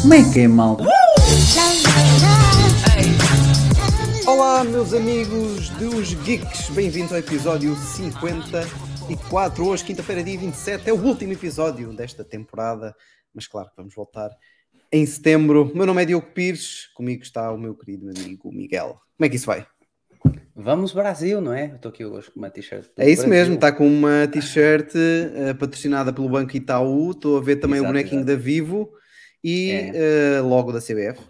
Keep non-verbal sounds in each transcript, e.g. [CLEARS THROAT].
Como é que é, malta? Olá, meus amigos dos Geeks, bem-vindos ao episódio 54. Hoje, quinta-feira, dia 27, é o último episódio desta temporada, mas claro que vamos voltar em setembro. Meu nome é Diogo Pires, comigo está o meu querido amigo Miguel. Como é que isso vai? Vamos Brasil, não é? Estou aqui hoje com uma t-shirt. É isso Brasil. mesmo, está com uma t-shirt eh, patrocinada pelo Banco Itaú. Estou a ver também Exato, o bonequinho exato. da Vivo e É. eh, logo da CBF.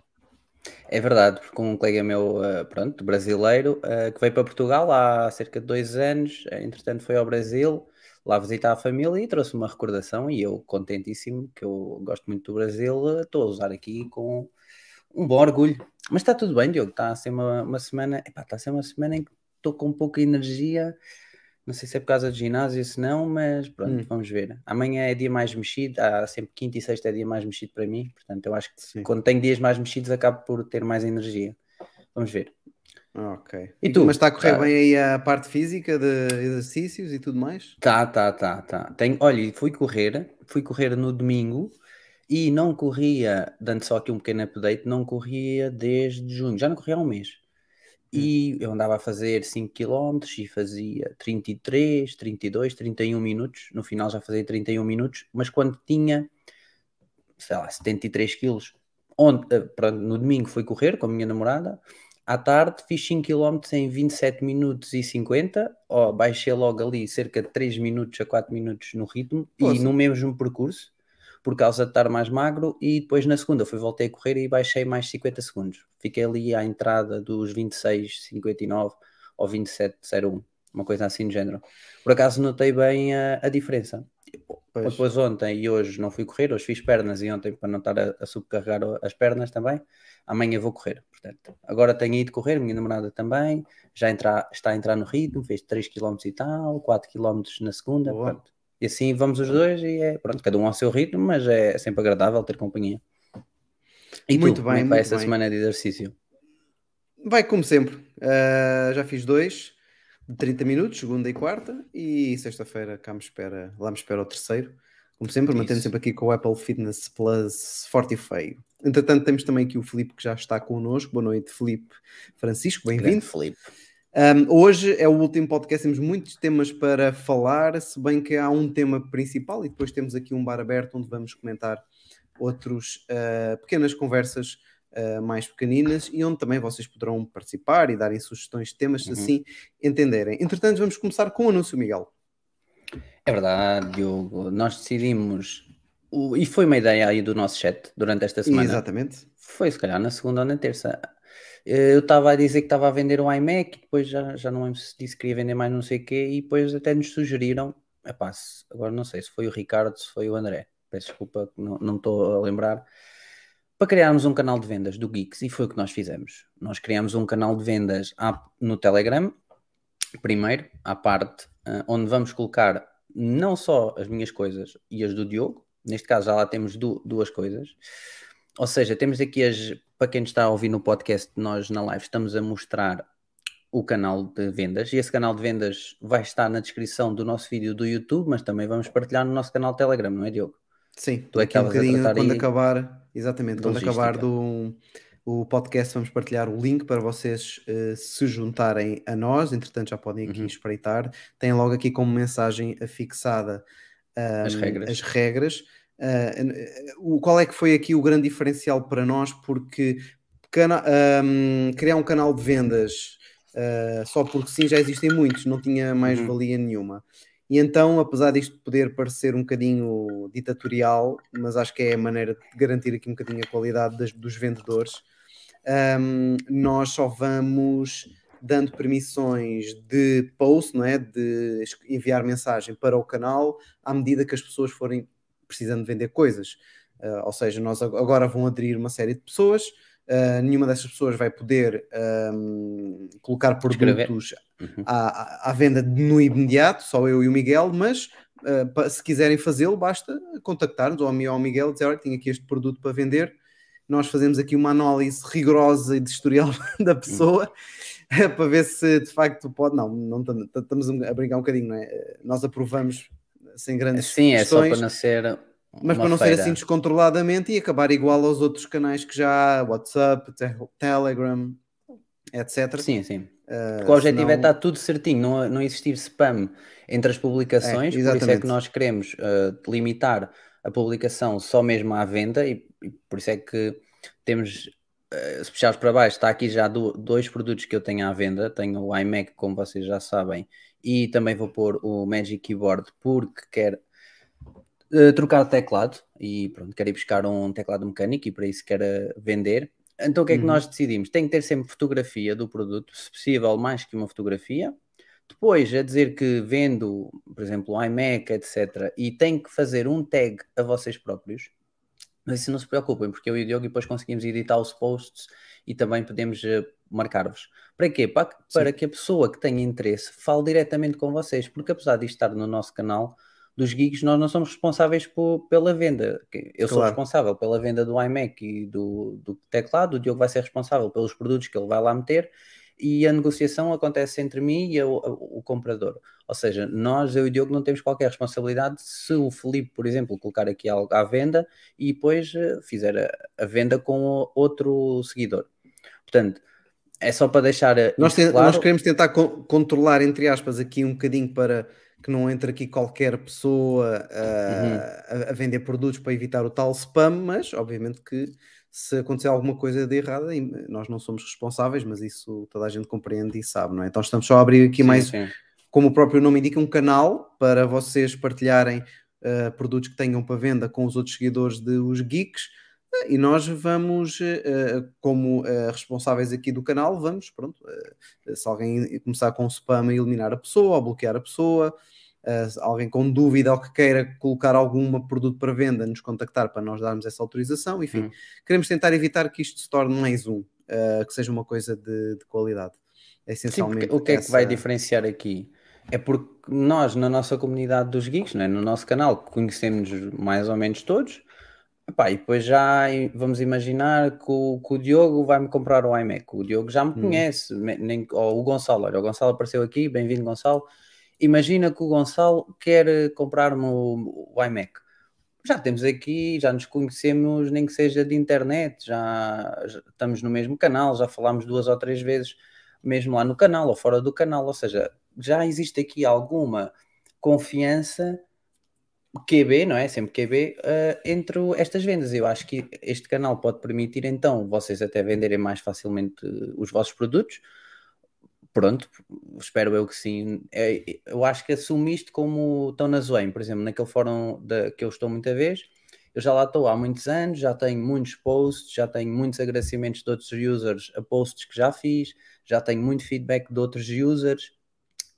É verdade, porque um colega meu, eh, pronto, brasileiro, que veio para Portugal há cerca de dois anos, entretanto foi ao Brasil, lá visitar a família e trouxe uma recordação e eu, contentíssimo, que eu gosto muito do Brasil, eh, estou a usar aqui com um bom orgulho. Mas está tudo bem, Diogo, está a ser uma, uma semana, epá, está a ser uma semana em que estou com pouca energia, não sei se é por causa do ginásio, se não, mas pronto, Hum. vamos ver. Amanhã é dia mais mexido, há sempre quinta e sexta é dia mais mexido para mim, portanto eu acho que Sim. quando tenho dias mais mexidos acabo por ter mais energia. Vamos ver. Ok. E tu? Mas está a correr Tá. bem aí a parte física de exercícios e tudo mais? Tá, tá, tá, tá. Tenho, olha, fui correr, fui correr no domingo e não corria, dando só aqui um pequeno update, não corria desde junho, já não corria há um mês. E eu andava a fazer 5 km e fazia 33, 32, 31 minutos. No final já fazia 31 minutos, mas quando tinha, sei lá, 73 quilos, onde, eh, pronto, no domingo fui correr com a minha namorada. À tarde fiz 5 km em 27 minutos e 50, ó, baixei logo ali cerca de 3 minutos a 4 minutos no ritmo e Poça. no mesmo percurso, por causa de estar mais magro, e depois na segunda fui voltei a correr e baixei mais 50 segundos. Fiquei ali à entrada dos 26,59 ou 27,01, uma coisa assim do género. Por acaso notei bem a, a diferença. Pois. Depois ontem e hoje não fui correr, hoje fiz pernas e ontem para não estar a, a subcarregar as pernas também, amanhã vou correr. Portanto, agora tenho ido correr, minha namorada também, já entra, está a entrar no ritmo, fez 3 km e tal, 4 km na segunda, pronto. E assim vamos os dois e é, pronto, cada um ao seu ritmo, mas é sempre agradável ter companhia. E Muito tu, como é bem, vai muito essa bem. semana de exercício? Vai como sempre. Uh, já fiz dois 30 minutos, segunda e quarta, e sexta-feira cá me espera, lá me espera o terceiro. Como sempre, Isso. mantendo sempre aqui com o Apple Fitness Plus forte e feio. Entretanto, temos também aqui o Filipe que já está connosco. Boa noite, Filipe Francisco, bem-vindo. Felipe. Um, hoje é o último podcast, temos muitos temas para falar, se bem que há um tema principal e depois temos aqui um bar aberto onde vamos comentar outros uh, pequenas conversas uh, mais pequeninas e onde também vocês poderão participar e darem sugestões de temas, se Uhum. assim entenderem. Entretanto, vamos começar com o anúncio, Miguel. É verdade, Diogo. Nós decidimos, o- e foi uma ideia aí do nosso chat durante esta semana. Exatamente. Foi se calhar na segunda ou na terça. Eh, Eu estava a dizer que estava a vender um iMac, depois já, já não lembro se disse que queria vender mais não sei o quê, e depois até nos sugeriram, epá, agora não sei se foi o Ricardo, se foi o André, peço desculpa, não estou a lembrar, para criarmos um canal de vendas do Geeks, e foi o que nós fizemos. Nós criamos um canal de vendas no Telegram, primeiro, à parte, eh, onde vamos colocar não só as minhas coisas e as do Diogo, neste caso já lá temos du- duas coisas, ou seja, temos aqui as, para quem está a ouvir no podcast, nós na live estamos a mostrar o canal de vendas e esse canal de vendas vai estar na descrição do nosso vídeo do YouTube, mas também vamos partilhar no nosso canal Telegram, não é Diogo? Sim, Tu é que daqui a um bocadinho, quando aí acabar, exatamente, quando acabar do o podcast, vamos partilhar o link para vocês eh, se juntarem a nós. Entretanto, já podem aqui Uhum. espreitar. Tem logo aqui como mensagem afixada As ahm, regras. as regras. O, qual é que foi aqui o grande diferencial para nós? Porque ahm, criar um canal de vendas ah, só porque sim, já existem muitos, não tinha mais Uhum. valia nenhuma. E então, apesar disto poder parecer um bocadinho ditatorial, mas acho que é a maneira de garantir aqui um bocadinho a qualidade das- dos vendedores, ahm, nós só vamos dando permissões de post, não é? de enviar mensagem para o canal à medida que as pessoas forem precisando de vender coisas. Ah, ou seja, nós ag- agora vão aderir uma série de pessoas, ah, nenhuma dessas pessoas vai poder ahm, colocar produtos Uhum. à, à venda no imediato, só eu e o Miguel, mas ah, pa- se quiserem fazê-lo, basta contactar-nos ou a mim ou ao Miguel dizer: olha, tenho aqui este produto para vender nós fazemos aqui uma análise rigorosa e de historial [LAUGHS] da pessoa [LAUGHS] para ver se de facto pode. Não, não tam- tam- estamos a brincar um bocadinho, não é? Nós aprovamos sem grandes Sim, é só questões, para não ser. Mas para não ser feira. assim descontroladamente e acabar igual aos outros canais que já há, WhatsApp, te- Telegram, etc. Sim, sim. Uh, Porque o objetivo é senão- estar tudo certinho, não, não existir spam entre as publicações, É, por isso é que nós queremos uh, limitar a publicação só mesmo à venda e, e por isso é que temos, uh, se puxares para baixo, está aqui já do- dois produtos que eu tenho à venda, tenho o iMac, como vocês já sabem, e também vou pôr o Magic Keyboard porque quero uh, trocar de teclado e pronto, quero ir buscar um teclado mecânico e para isso quero uh, vender. Então o que é que Uhum. nós decidimos? Tem que ter sempre fotografia do produto, se possível mais que uma fotografia. Depois, a dizer que vendo, por exemplo, o iMac, etc. E tem que fazer um tag a vocês próprios. Mas isso não se preocupem, porque eu e o Diogo depois conseguimos editar os posts e também podemos eh, marcar-vos. Para quê? Para, que- para que a pessoa que tenha interesse fale diretamente com vocês, porque apesar de estar no nosso canal dos geeks, nós não somos responsáveis por- pela venda. Eu sou Claro. responsável pela venda do iMac e do, do teclado, o Diogo vai ser responsável pelos produtos que ele vai lá meter e a negociação acontece entre mim e o, o- o comprador. Ou seja, nós, eu e o Diogo, não temos qualquer responsabilidade se o Felipe, por exemplo, colocar aqui algo à venda e depois eh, fizer a, a venda com outro seguidor. Portanto, é só para deixar eh, Nós, claro. nós queremos tentar con- controlar, entre aspas, aqui um bocadinho para que não entre aqui qualquer pessoa uh, a, a vender produtos para evitar o tal spam, mas obviamente que se acontecer alguma coisa de errada, e nós não somos responsáveis, mas isso toda a gente compreende e sabe, não é? Então estamos só a abrir aqui Sim, mais, sim. como o próprio nome indica, um canal para vocês partilharem uh, produtos que tenham para venda com os outros seguidores de Os Geeks. E nós vamos, uh, como uh, responsáveis aqui do canal, vamos, pronto, uh, se alguém começar com spam, a eliminar a pessoa, ou bloquear a pessoa, alguém com dúvida ou que queira colocar algum produto para venda, nos contactar para nós darmos essa autorização. Enfim, Hum. queremos tentar evitar que isto se torne mais um, que seja uma coisa de, de qualidade. É Sim, essencialmente porque o que é que vai essa- diferenciar aqui? É porque nós, na nossa comunidade dos geeks, né, no nosso canal, conhecemos mais ou menos todos, Epá, e depois já vamos imaginar que o, que o Diogo vai-me comprar o iMac. O Diogo já me Hum. conhece, nem, ou o Gonçalo, olha, o Gonçalo apareceu aqui, bem-vindo Gonçalo. Imagina que o Gonçalo quer eh, comprar-me o, o iMac. Já temos aqui, já nos conhecemos, nem que seja de internet, já, já estamos no mesmo canal, já falámos duas ou três vezes mesmo lá no canal ou fora do canal, ou seja, já existe aqui alguma confiança QB, não é? Sempre QB, eh, entre estas vendas. Eu acho que este canal pode permitir então vocês até venderem mais facilmente eh, os vossos produtos. Pronto, espero eu que sim. É, eu acho que assumo isto como estão na Zoem, por exemplo, naquele fórum da, que eu estou muita vez. Eu já lá estou há muitos anos, já tenho muitos posts, já tenho muitos agradecimentos de outros users a posts que já fiz, já tenho muito feedback de outros users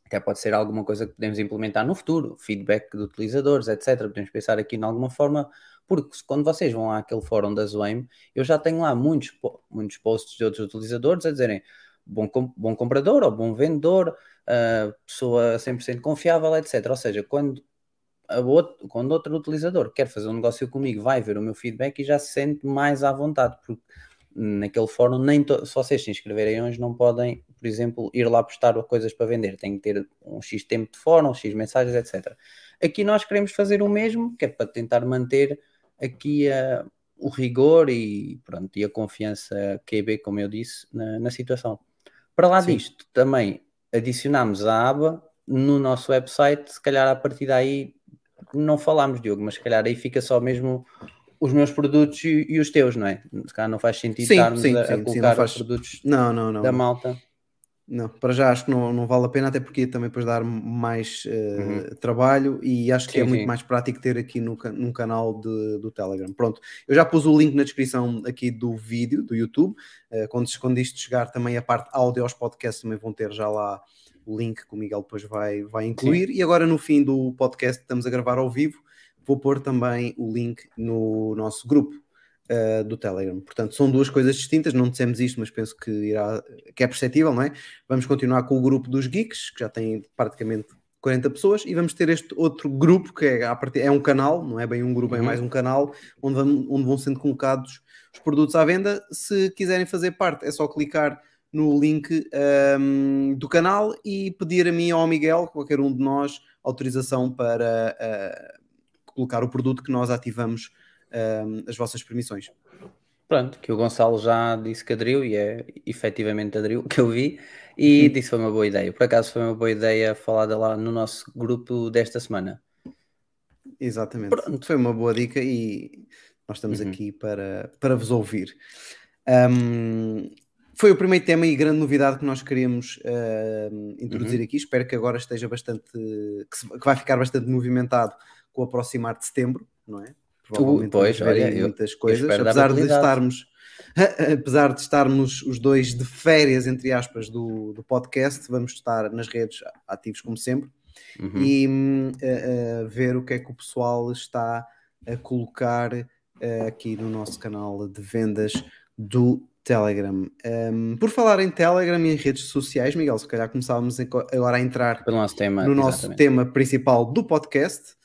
até pode ser alguma coisa que podemos implementar no futuro, feedback de utilizadores, etc. Podemos pensar aqui de alguma forma, porque quando vocês vão àquele fórum da Zoem, eu já tenho lá muitos, muitos posts de outros utilizadores a dizerem bom, bom comprador ou bom vendedor, ah, pessoa 100% confiável, etc. Ou seja, quando, outro, quando outro utilizador quer fazer um negócio comigo, vai ver o meu feedback e já se sente mais à vontade, porque naquele fórum, nem se vocês se inscreverem hoje, não podem, por exemplo, ir lá postar coisas para vender. Tem que ter um X tempo de fórum, um X mensagens, etc. Aqui nós queremos fazer o mesmo, que é para tentar manter aqui a- o rigor e, pronto, e a confiança QB, como eu disse, na, na situação. Para lá Sim. disto, também adicionámos a aba no nosso website, se calhar a partir daí não falámos, Diogo, mas se calhar aí fica só mesmo os meus produtos e, e os teus, não é? Se calhar não faz sentido Sim, estarmos sim, a, a sim, sim, não colocar faz- os produtos Não, não, não. da malta. Não, para já acho que não, não vale a pena, até porque também depois dar mais eh, Uhum. trabalho e acho que Sim, é muito sim. mais prático ter aqui no, num canal de- do Telegram. Pronto, eu já pus o link na descrição aqui do vídeo do YouTube. eh, quando, quando isto chegar também a parte áudio aos podcasts também vão ter já lá o link que o Miguel depois vai, vai incluir. E agora no fim do podcast estamos a gravar ao vivo, vou pôr também o link no nosso grupo. eh, do Telegram. Portanto, são duas coisas distintas, não dissemos isto, mas penso que irá, que é perceptível, não é? Vamos continuar com o grupo dos geeks, que já tem praticamente 40 pessoas e vamos ter este outro grupo que é, a partir, é um canal, não é bem um grupo, é Uhum. mais um canal onde vão, onde vão sendo colocados os produtos à venda. Se quiserem fazer parte, é só clicar no link ahm, do canal e pedir a mim ou ao Miguel, qualquer um de nós, autorização para ah, colocar o produto que nós ativamos ahm, as vossas permissões. Pronto, que o Gonçalo já disse que aderiu e é efetivamente aderiu, que eu vi, e disse que foi uma boa ideia. Por acaso foi uma boa ideia falada lá no nosso grupo desta semana. Exatamente. Pronto. Foi uma boa dica e nós estamos Uhum. aqui para, para vos ouvir. Ahm, foi o primeiro tema e grande novidade que nós queríamos Uhum. introduzir aqui. Espero que agora esteja bastante. Que, se- que vai ficar bastante movimentado com o aproximar de setembro, não é? Provavelmente pois, ver aí olha, eu- muitas coisas. espero dar Apesar de estarmos. [LAUGHS] Apesar de estarmos os dois de férias, entre aspas, do, do podcast, vamos estar nas redes ativos como sempre Uhum. e a- a ver o que é que o pessoal está a colocar eh, aqui no nosso canal de vendas do Telegram. Hum, por falar em Telegram e em redes sociais, Miguel, se calhar começávamos agora a entrar nosso tema. no nosso exatamente. tema principal do podcast.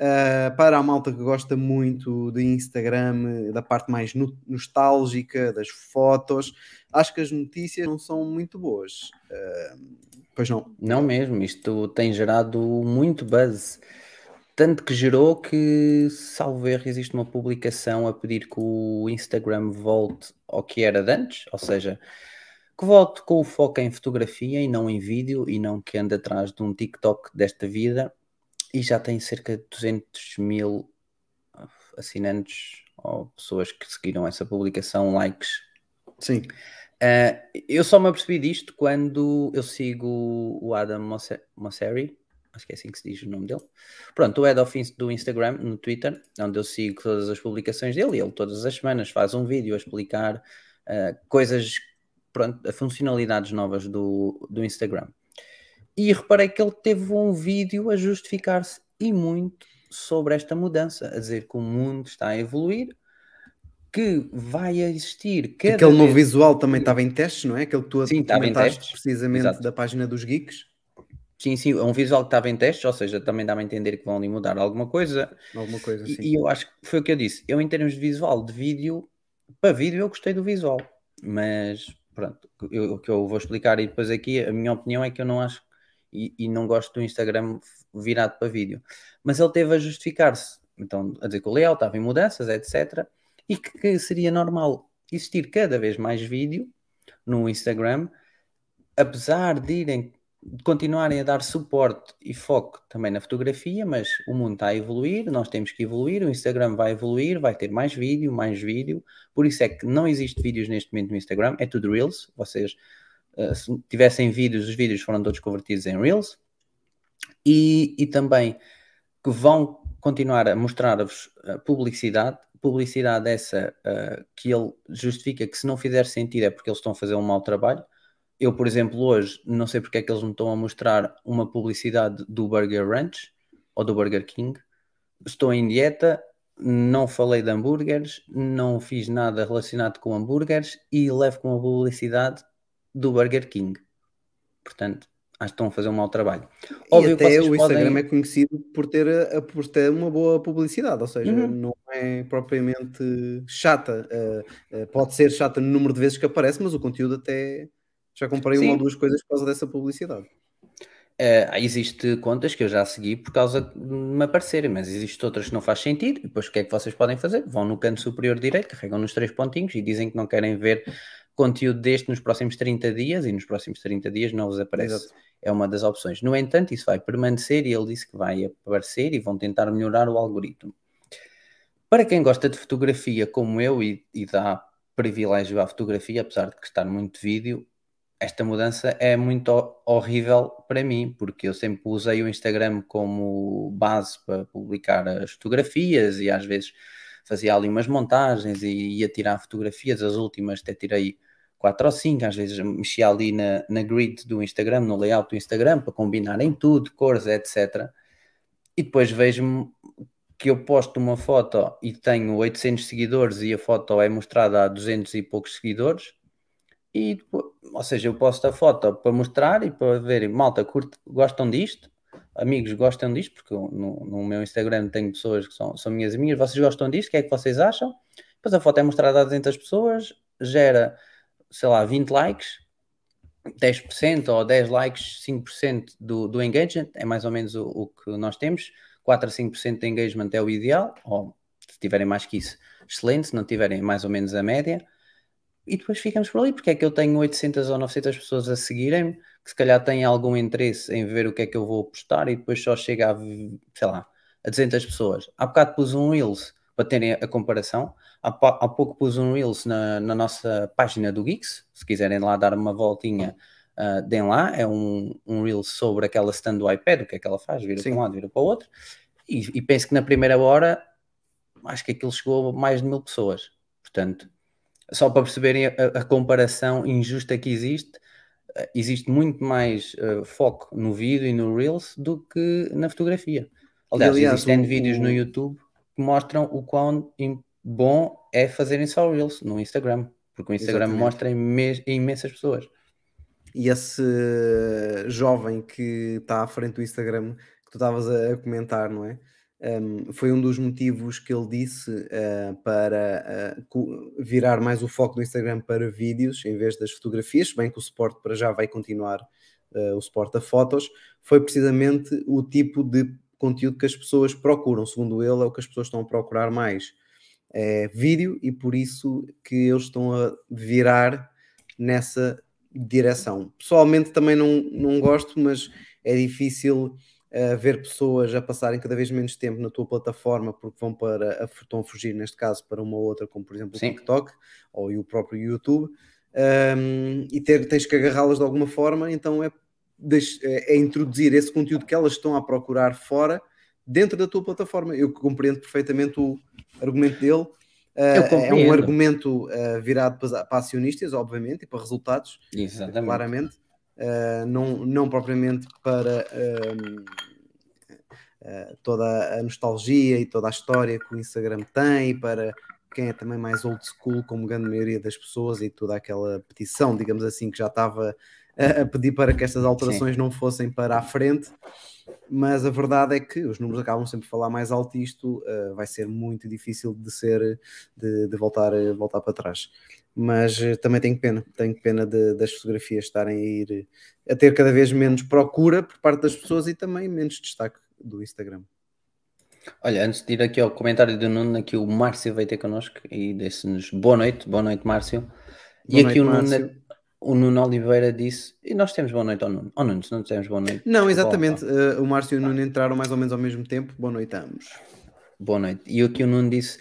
Uh, para a malta que gosta muito de Instagram, da parte mais no- nostálgica, das fotos, acho que as notícias não são muito boas. Uh, pois não. Não mesmo, isto tem gerado muito buzz. Tanto que gerou que, salvo erro, existe uma publicação a pedir que o Instagram volte ao que era de antes, ou seja, que volte com o foco em fotografia e não em vídeo, e não que ande atrás de um TikTok desta vida, e já tem cerca de 200 mil assinantes ou pessoas que seguiram essa publicação, likes, Sim. Uh, eu só me apercebi disto quando eu sigo o Adam Mosse- Mosseri, acho que é assim que se diz o nome dele. Pronto, o head of do Instagram, no Twitter, onde eu sigo todas as publicações dele, e ele todas as semanas faz um vídeo a explicar uh, coisas, pronto, funcionalidades novas do, do Instagram. E reparei que ele teve um vídeo a justificar-se e muito sobre esta mudança, a dizer que o mundo está a evoluir, que vai existir cada Aquele novo vez visual também estava em testes, não é? Aquele que tu Sim, estava em comentaste testes. precisamente Exato. da página dos geeks, Sim, sim, é um visual que estava em testes, ou seja, também dá-me a entender que vão ali mudar alguma coisa. alguma coisa E, assim. e eu acho que foi o que eu disse. Eu, em termos de visual, de vídeo, para vídeo, eu gostei do visual, mas pronto, o que eu vou explicar e depois aqui, a minha opinião é que eu não acho e, e não gosto do Instagram virado para vídeo. Mas ele teve a justificar-se, então, a dizer que o layout estava em mudanças, etc. E que, que seria normal existir cada vez mais vídeo no Instagram, apesar de irem continuarem a dar suporte e foco também na fotografia, mas o mundo está a evoluir, nós temos que evoluir, o Instagram vai evoluir, vai ter mais vídeo, mais vídeo, por isso é que não existe vídeos neste momento no Instagram, é tudo Reels, vocês se tivessem vídeos, os vídeos foram todos convertidos em Reels, e, e também que vão continuar a mostrar-vos uh, publicidade, publicidade essa uh, que ele justifica que se não fizer sentido é porque eles estão a fazer um mau trabalho, eu, por exemplo, hoje não sei porque é que eles me estão a mostrar uma publicidade do Burger Ranch ou do Burger King. Estou em dieta, não falei de hambúrgueres, não fiz nada relacionado com hambúrgueres e levo com a publicidade do Burger King. Portanto, acho que estão a fazer um mau trabalho. Óbvio até o Instagram podem- é conhecido por ter, a- por ter uma boa publicidade, ou seja, Uhum. não é propriamente chata. Uh, uh, pode ser chata no número de vezes que aparece, mas o conteúdo até já comprei uma Sim. ou duas coisas por causa dessa publicidade. Uh, existe contas que eu já segui por causa de me aparecerem, mas existem outras que não faz sentido. E depois o que é que vocês podem fazer? Vão no canto superior direito, carregam nos três pontinhos e dizem que não querem ver conteúdo deste nos próximos 30 dias e nos próximos 30 dias não vos aparece. Exato. É uma das opções. No entanto, isso vai permanecer e ele disse que vai aparecer e vão tentar melhorar o algoritmo. Para quem gosta de fotografia como eu e, e dá privilégio à fotografia, apesar de gostar muito de vídeo, esta mudança é muito ho- horrível para mim, porque eu sempre usei o Instagram como base para publicar as fotografias e às vezes fazia ali umas montagens e ia tirar fotografias, as últimas até tirei quatro ou cinco, às vezes mexia ali na, na grid do Instagram, no layout do Instagram, para combinar em tudo, cores, etc. E depois vejo-me que eu posto uma foto e tenho 800 seguidores e a foto é mostrada a 200 e poucos seguidores, e depois- ou seja, eu posto a foto para mostrar e para verem, malta, curte, gostam disto? amigos gostam disto, porque no, no meu Instagram tenho pessoas que são, são minhas amigas, vocês gostam disto, o que é que vocês acham? Depois a foto é mostrada a 200 pessoas, gera, sei lá, 20 likes, 10% ou 10 likes, 5% do, do engagement, é mais ou menos o, o, que nós temos. 4 a 5% de engagement é o ideal, ou se tiverem mais que isso, excelente, se não tiverem mais ou menos a média. E depois ficamos por ali, porque é que eu tenho 800 ou 900 pessoas a seguirem-me, que se calhar têm algum interesse em ver o que é que eu vou postar e depois só chega a, sei lá, a 200 pessoas. Há bocado pus um Reels para terem a comparação. Há, há pouco pus um Reels na, na, nossa página do Geeks, se quiserem lá dar uma voltinha, uh, deem lá. É um, um Reels sobre aquela stand do iPad, o que é que ela faz, vira Sim. para um lado, vira para o outro. E, e penso que na primeira hora, acho que aquilo chegou a mais de mil pessoas. Portanto, só para perceberem a, a comparação injusta que existe, uh, existe muito mais uh, foco no vídeo e no Reels do que na fotografia. Aliás, aliás existem o, vídeos o... no YouTube que mostram o quão bom é fazerem só Reels no Instagram, porque o Instagram Exatamente. mostra imen imensas pessoas. E esse jovem que está à frente do Instagram que tu estavas a comentar, não é? Um, foi um dos motivos que ele disse uh, para uh, virar mais o foco do Instagram para vídeos em vez das fotografias, bem que o suporte para já vai continuar uh, o suporte a fotos, foi precisamente o tipo de conteúdo que as pessoas procuram. Segundo ele, é o que as pessoas estão a procurar mais. É vídeo e por isso que eles estão a virar nessa direção. Pessoalmente também não, não gosto, mas é difícil uh, ver pessoas a passarem cada vez menos tempo na tua plataforma porque vão para a, estão a fugir, neste caso, para uma outra, como por exemplo o Sim. TikTok ou o próprio YouTube, um, e ter, tens que agarrá-las de alguma forma, então é é, é introduzir esse conteúdo que elas estão a procurar fora dentro da tua plataforma. Eu compreendo perfeitamente o argumento dele. Uh, é um argumento uh, virado para, para, acionistas, obviamente, e para resultados, Exatamente. claramente, uh, não, não propriamente para toda a nostalgia e toda a história que o Instagram tem, para quem é também mais old school, como a grande maioria das pessoas, e toda aquela petição, digamos assim, que já estava a, pedir para que estas alterações Sim. não fossem para a frente, mas a verdade é que os números acabam sempre a falar mais alto e isto uh, vai ser muito difícil de ser de, de voltar, voltar para trás. Mas uh, também tenho pena, tenho pena de, das fotografias estarem a ir a ter cada vez menos procura por parte das pessoas e também menos destaque do Instagram. Olha, antes de ir aqui ao comentário do Nuno, aqui o Márcio vai ter connosco e disse-nos boa noite, boa noite, Márcio. Boa e aqui noite, o Nuno, o Nuno Oliveira disse, e nós temos boa noite ao Nuno. Ao Nuno, se não temos boa noite. Não, exatamente. Bom, uh, o Márcio e o Nuno entraram mais ou menos ao mesmo tempo. Boa noite a ambos. Boa noite. E o que o Nuno disse,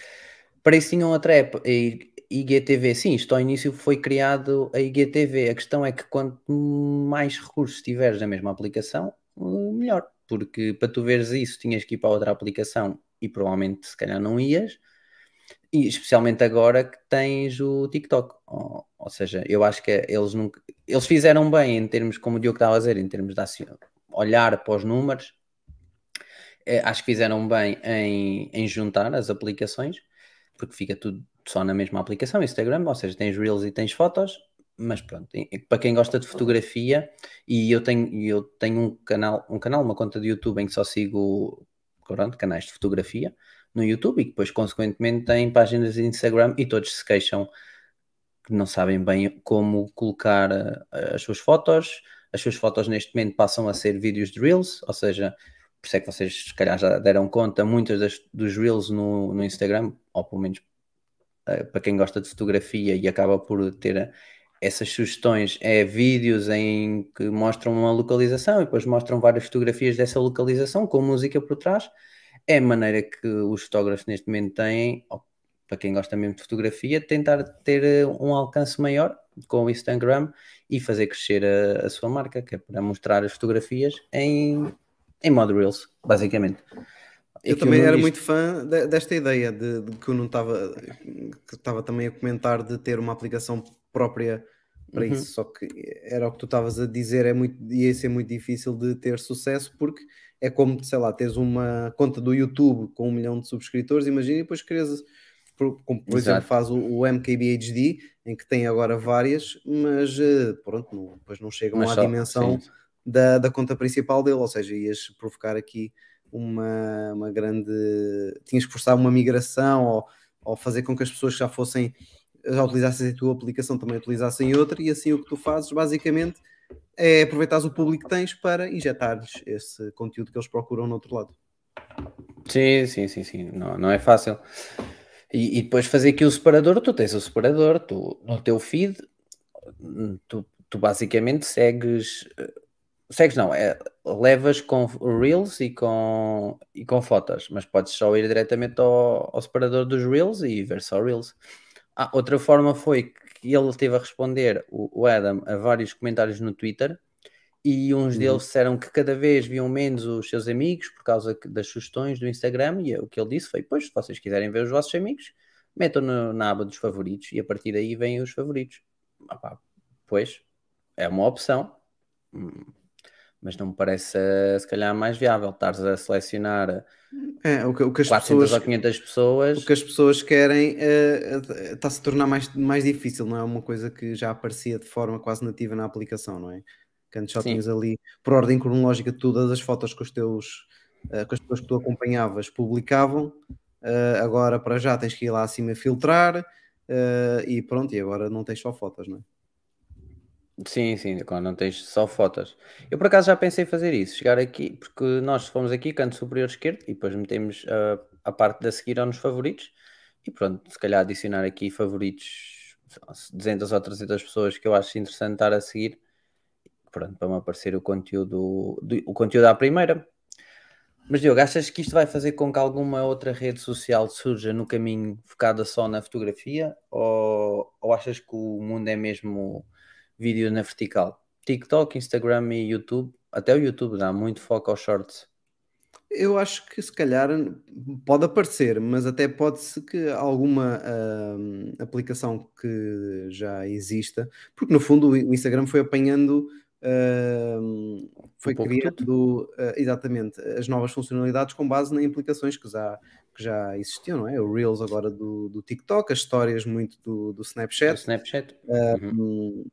para isso tinham outra app, a IGTV. Sim, isto ao início foi criado a IGTV. A questão é que quanto mais recursos tiveres na mesma aplicação, melhor. Porque para tu veres isso, tinhas que ir para outra aplicação e provavelmente se calhar não ias e especialmente agora que tens o TikTok. Ou, ou seja, eu acho que eles nunca. Eles fizeram bem em termos, como o Diogo estava a dizer, em termos de olhar para os números. É, acho que fizeram bem em, em juntar as aplicações, porque fica tudo só na mesma aplicação, Instagram, ou seja, tens Reels e tens fotos, mas pronto, para quem gosta de fotografia, e eu tenho, eu tenho um canal, um canal, uma conta de YouTube em que só sigo pronto, canais de fotografia, no YouTube e depois, consequentemente, têm páginas de Instagram e todos se queixam que não sabem bem como colocar uh, as suas fotos. As suas fotos neste momento passam a ser vídeos de Reels, ou seja, por isso é que vocês se calhar já deram conta, muitas das, dos Reels no, no Instagram, ou pelo menos uh, para quem gosta de fotografia e acaba por ter essas sugestões, é vídeos em que mostram uma localização e depois mostram várias fotografias dessa localização com música por trás é a maneira que os fotógrafos neste momento têm, para quem gosta mesmo de fotografia, tentar ter eh, um alcance maior com o Instagram e fazer crescer a, a sua marca, que é para mostrar as fotografias em, em modo Reels, basicamente. Eu também era muito fã de, desta ideia de, de, que eu não estava que estava também a comentar de ter uma aplicação própria para uhum. isso, só que era o que tu estavas a dizer, é muito, ia ser muito difícil de ter sucesso porque é como, sei lá, tens uma conta do YouTube com um milhão de subscritores, imagina, e depois queres, como por Exato. exemplo faz o, o, MKBHD, em que tem agora várias, mas eh, pronto, não, depois não chegam mas à só, dimensão sim. da, da conta principal dele, ou seja, ias provocar aqui uma, uma grande. tinhas que forçar uma migração ou, ou fazer com que as pessoas já fossem já utilizassem a tua aplicação também utilizassem outra, e assim o que tu fazes basicamente é aproveitar o público que tens para injetar-lhes esse conteúdo que eles procuram no outro lado. Sim, sim, sim, sim. Não, não é fácil. E, e depois fazer aqui o separador, tu tens o separador, tu, no teu feed, tu, tu basicamente segues. Segues não, é, levas com Reels e com, e com fotos, mas podes só ir diretamente ao, ao separador dos Reels e ver só Reels. Ah, outra forma foi que ele teve a responder, o, Adam, a vários comentários no Twitter e uns Uhum. deles disseram que cada vez viam menos os seus amigos por causa das sugestões do Instagram e o que ele disse foi, pois, se vocês quiserem ver os vossos amigos, metam no- na aba dos favoritos e a partir daí vêm os favoritos. Ah pá, pois, é uma opção, Hum, mas não me parece eh, se calhar mais viável estares a selecionar É, o que, o que as 400 pessoas ou 500 pessoas. o que as pessoas querem eh, eh, está-se a tornar mais, mais difícil, não é uma coisa que já aparecia de forma quase nativa na aplicação, não é? Que antes só Sim. tinhas ali, por ordem cronológica, todas as fotos que os teus eh, que as pessoas que tu acompanhavas publicavam, eh, agora para já tens que ir lá acima filtrar e pronto, e agora não tens só fotos, não é? Sim, sim, quando não tens só fotos. Eu por acaso já pensei em fazer isso, chegar aqui, porque nós fomos aqui, canto superior esquerdo, e depois metemos a, a parte da seguir nos favoritos, e pronto, se calhar adicionar aqui favoritos, sei lá, 200 ou 300 pessoas que eu acho interessante estar a seguir, pronto, para me aparecer o conteúdo, do- o conteúdo à primeira. Mas Diogo, achas que isto vai fazer com que alguma outra rede social surja no caminho focada só na fotografia? Ou, ou achas que o mundo é mesmo vídeo na vertical? TikTok, Instagram e YouTube, até o YouTube dá muito foco aos shorts. Eu acho que se calhar pode aparecer, mas até pode-se que alguma hum, aplicação que já exista, porque no fundo o Instagram foi apanhando, hum, foi pouco criando eh, exatamente as novas funcionalidades com base em aplicações que já, que já existiam, não é? O Reels agora do, do TikTok, as histórias muito do, do Do Snapchat. Snapchat. Uhum. Hum,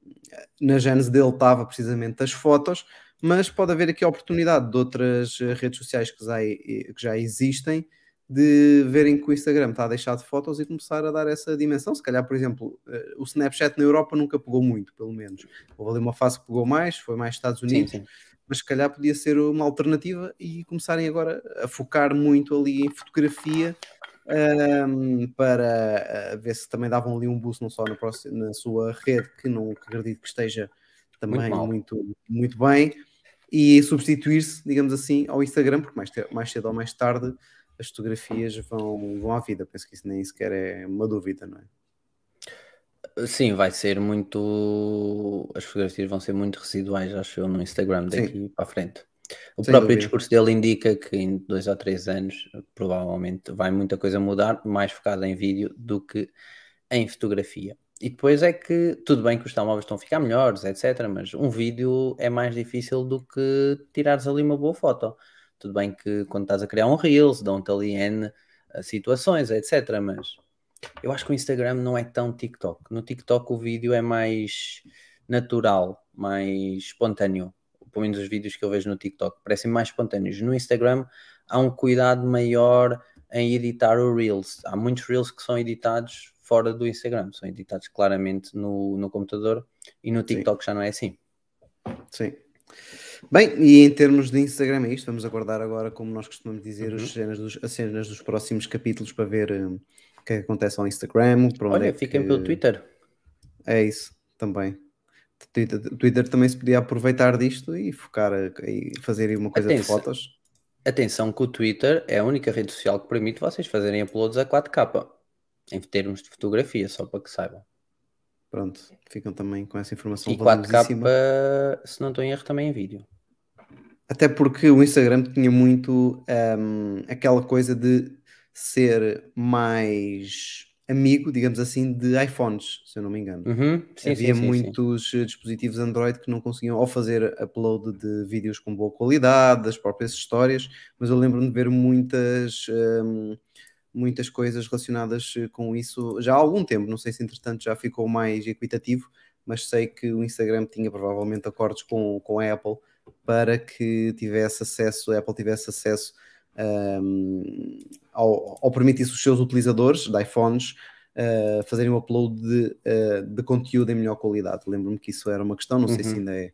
na gênese dele estava precisamente as fotos, mas pode haver aqui a oportunidade de outras eh, redes sociais que já, que já existem de verem que o Instagram está a deixar de fotos e começar a dar essa dimensão. Se calhar, por exemplo, eh, o Snapchat na Europa nunca pegou muito, pelo menos. Houve ali uma fase que pegou mais, foi mais Estados Sim, Unidos, sim. Mas se calhar podia ser uma alternativa e começarem agora a focar muito ali em fotografia ahm, para ah, ver se também davam ali um boost não só na, próxima- na sua rede, que não acredito que esteja também mal. muito, muito, bem, e substituir-se, digamos assim, ao Instagram, porque mais, mais cedo ou mais tarde as fotografias vão, vão à vida. Penso que isso nem sequer é uma dúvida, não é? Sim, vai ser muito. As fotografias vão ser muito residuais, acho eu, no Instagram daqui para a frente. O Sem próprio dúvida. discurso dele indica que em dois ou três anos provavelmente vai muita coisa mudar, mais focada em vídeo do que em fotografia. E depois é que tudo bem que os telemóveis estão a ficar melhores, etc. Mas um vídeo é mais difícil do que tirares ali uma boa foto. Tudo bem que quando estás a criar um Reels, dão-te ali N eh, situações, etc. Mas eu acho que o Instagram não é tão TikTok. No TikTok o vídeo é mais natural, mais espontâneo. Pelo menos os vídeos que eu vejo no TikTok parecem mais espontâneos. No Instagram há um cuidado maior em editar o Reels. Há muitos Reels que são editados fora do Instagram, são editados claramente no, no computador e no TikTok já não é assim. Sim. Bem, e em termos de Instagram é isto, vamos aguardar agora, como nós costumamos dizer, Uhum. as, cenas dos, as cenas dos próximos capítulos para ver hum, que é que acontece ao Instagram. Para onde Olha, é fiquem que- pelo Twitter. É isso, também. Twitter, Twitter também se podia aproveitar disto e focar e fazer uma coisa de Atenção. fotos. Atenção que o Twitter é a única rede social que permite vocês fazerem uploads a 4K em termos de fotografia, só para que saibam. Pronto, ficam também com essa informação E 4K, valiosíssima. se não estou em erro, também em vídeo. Até porque o Instagram tinha muito hum, aquela coisa de ser mais amigo, digamos assim, de iPhones, se eu não me engano. Uhum, sim, Havia sim, sim, muitos eh, dispositivos Android que não conseguiam ou fazer upload de vídeos com boa qualidade, das próprias histórias, mas eu lembro-me de ver muitas, hum, muitas coisas relacionadas eh, com isso já há algum tempo. Não sei se entretanto já ficou mais equitativo, mas sei que o Instagram tinha provavelmente acordos com, com a Apple para que tivesse acesso, a Apple tivesse acesso um, ao, ao permitisse os seus utilizadores de iPhones uh, fazerem o upload de, uh, de conteúdo em melhor qualidade. Lembro-me que isso era uma questão, não uhum. sei se uhum. ainda é,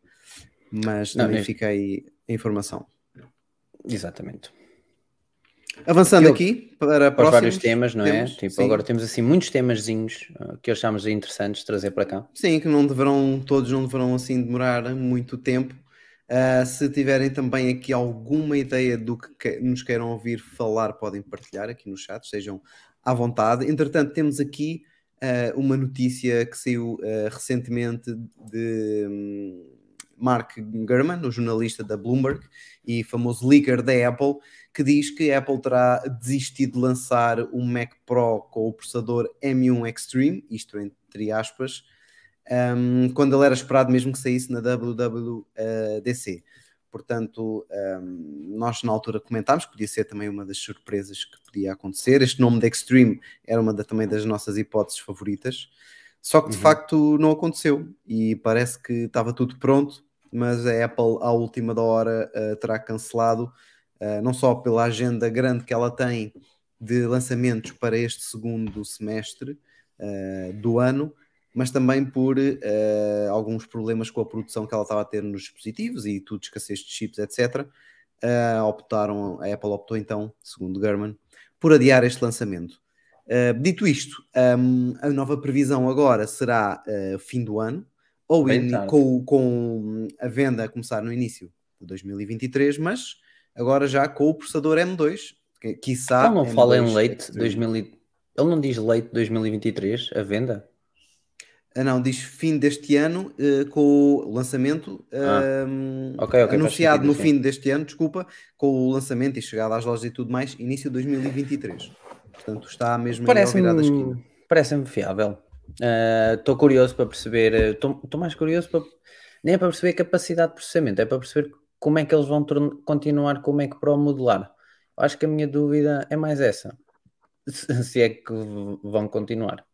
mas não, também neste... fica aí a informação. Exatamente. Avançando Eu, aqui para, para vários temas, não é? Tipo, sim. agora temos assim muitos temazinhos uh, que achamos interessantes de trazer para cá. Sim, que não deverão, todos não deverão assim demorar muito tempo. Uh, se tiverem também aqui alguma ideia do que nos queiram ouvir falar, podem partilhar aqui no chat, sejam à vontade. Entretanto, temos aqui uh, uma notícia que saiu recentemente de. Um, Mark Gurman, o jornalista da Bloomberg e famoso leaker da Apple, que diz que a Apple terá desistido de lançar um Mac Pro com o processador M1 Extreme, isto entre aspas, um, quando ele era esperado mesmo que saísse na WWDC. Portanto, um, nós na altura comentámos que podia ser também uma das surpresas que podia acontecer. Este nome de Extreme era uma da, também das nossas hipóteses favoritas. Só que de uhum. facto não aconteceu e parece que estava tudo pronto mas a Apple, à última da hora, uh, terá cancelado, uh, não só pela agenda grande que ela tem de lançamentos para este segundo semestre uh, do ano, mas também por alguns problemas com a produção que ela estava a ter nos dispositivos e tudo escassez de chips, etc. optaram, a Apple optou então, segundo German, por adiar este lançamento. dito isto, um, a nova previsão agora será fim do ano, ou in, com, com a venda a começar no início de 2023, mas agora já com o processador M2, que quiçá... Ele não M2 fala em late 2000, ele não diz late 2023, a venda? Ah, não, diz fim deste ano uh, com o lançamento ah. uh, okay, okay, anunciado no fim deste ano, desculpa, com o lançamento e chegada às lojas e tudo mais, início de 2023. Portanto, está mesmo Parece-me parece fiável. Estou uh, curioso para perceber, estou mais curioso para, nem é para perceber capacidade de processamento, é para perceber como é que eles vão continuar com o Mac Pro modular. Acho que a minha dúvida é mais essa, [LAUGHS] se é que vão continuar.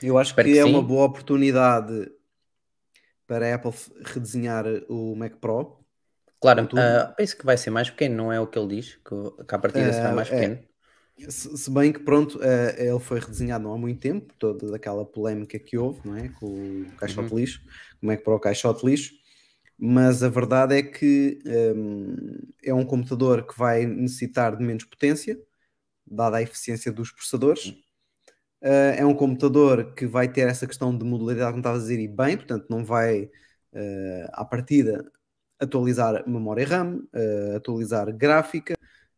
Eu acho que, que, é uma boa oportunidade para a Apple redesenhar o Mac Pro. Claro, uh, penso que vai ser mais pequeno, não é o que ele diz, que, que a partida uh, será mais é. pequeno. Se, se, bem que pronto, uh, ele foi redesenhado não há muito tempo, toda aquela polémica que houve, não é? Com o caixote uhum. lixo, como é que para o caixote lixo, mas a verdade é que um, é um computador que vai necessitar de menos potência, dada a eficiência dos processadores. Uh, é um computador que vai ter essa questão de modularidade, como estava a dizer, e bem, portanto, não vai uh, à partida atualizar memória RAM, uh, atualizar gráfica,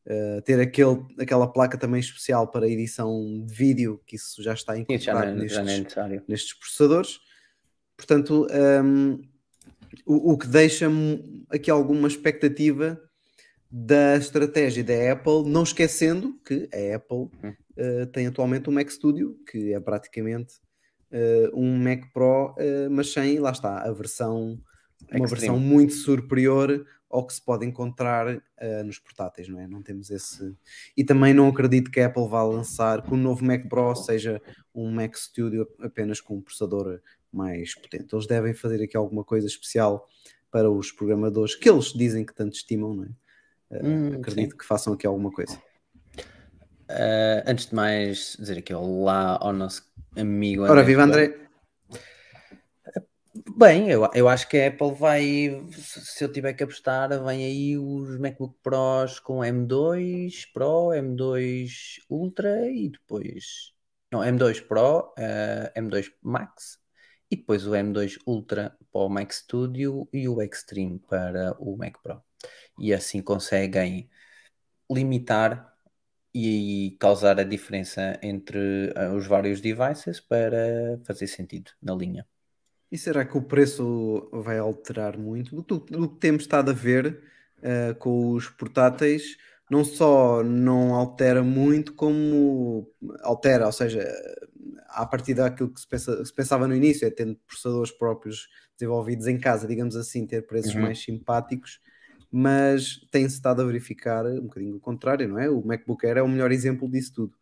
Uh, ter aquele, aquela placa também especial para edição de vídeo, que isso já está incorporado não, nestes, é nestes processadores. Portanto, um, ehm, o, o, que deixa-me aqui alguma expectativa da estratégia da Apple, não esquecendo que a Apple uh, tem atualmente um Mac Studio, que é praticamente uh, um Mac Pro, mas sem, lá está, a versão, uma versão muito superior ao que se pode encontrar uh, nos portáteis, não é? Não temos esse. E também não acredito que a Apple vá lançar que o novo Mac Pro seja um Mac Studio apenas com um processador mais potente. Eles devem fazer aqui alguma coisa especial para os programadores que eles dizem que tanto estimam, não é? Uh, hum, acredito sim. que façam aqui alguma coisa. Uh, antes de mais, dizer aqui olá ao nosso amigo André. Ora, viva André! Bem, eu, eu acho que a Apple vai, se eu tiver que apostar, vem aí os MacBook Pros com M2 Pro, M2 Ultra e depois. Não, M2 Pro, uh, eh, M2 Max e depois o M2 Ultra para o Mac Studio e o Extreme para o Mac Pro. E assim conseguem limitar e causar a diferença entre uh, os vários devices para fazer sentido na linha. E será que o preço vai alterar muito? Do, do que temos estado a ver uh, com os portáteis, não só não altera muito, como altera, ou seja, a partir daquilo que se, pensa, se pensava no início, é tendo processadores próprios desenvolvidos em casa, digamos assim, ter preços uhum. mais simpáticos, mas tem-se estado a verificar um bocadinho o contrário, não é? O MacBook Air é o melhor exemplo disso tudo.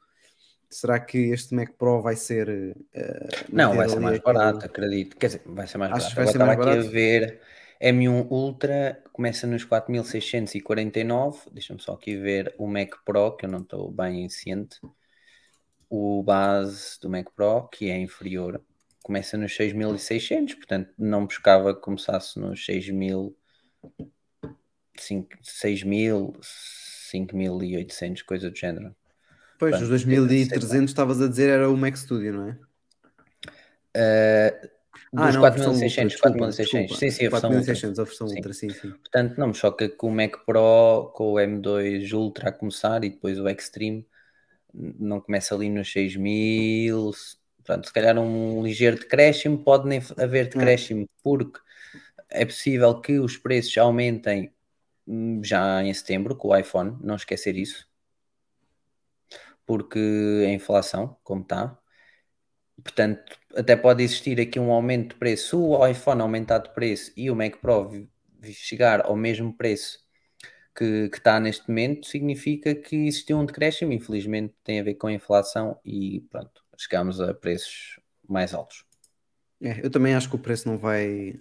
Será que este Mac Pro vai ser. eh, Não, vai ser mais barato, acredito. Quer dizer, vai ser mais Achas barato. que vai Agora ser mais estava aqui barato? a ver M1 Ultra, começa nos 4.649. Deixa-me só aqui ver o Mac Pro, que eu não estou bem ciente. O base do Mac Pro, que é inferior, começa nos 6.600, portanto não buscava que começasse nos 6.000, 5 6.000, 5.800, coisa do género. Pois, Portanto, os 2300 estavas a dizer era o Mac Studio, não é? Uh, Ah, dos não, a versão 4.600, Ultra, 4.600, desculpa, sim, sim, a versão Ultra. 4600, a versão Sim. Ultra, sim, sim. Portanto, não me choca que o Mac Pro com o M2 Ultra a começar e depois o Extreme não começa ali nos 6.000. Portanto, se calhar um ligeiro decréscimo, pode nem haver decréscimo, porque é possível que os preços aumentem hum, já em setembro com o iPhone, não esquecer isso, porque a inflação, como está, portanto, até pode existir aqui um aumento de preço. Se o iPhone aumentar de preço e o Mac Pro chegar ao mesmo preço que, que está neste momento, significa que existiu um decréscimo. Infelizmente, tem a ver com a inflação e pronto, chegamos a preços mais altos. É, eu também acho que o preço não vai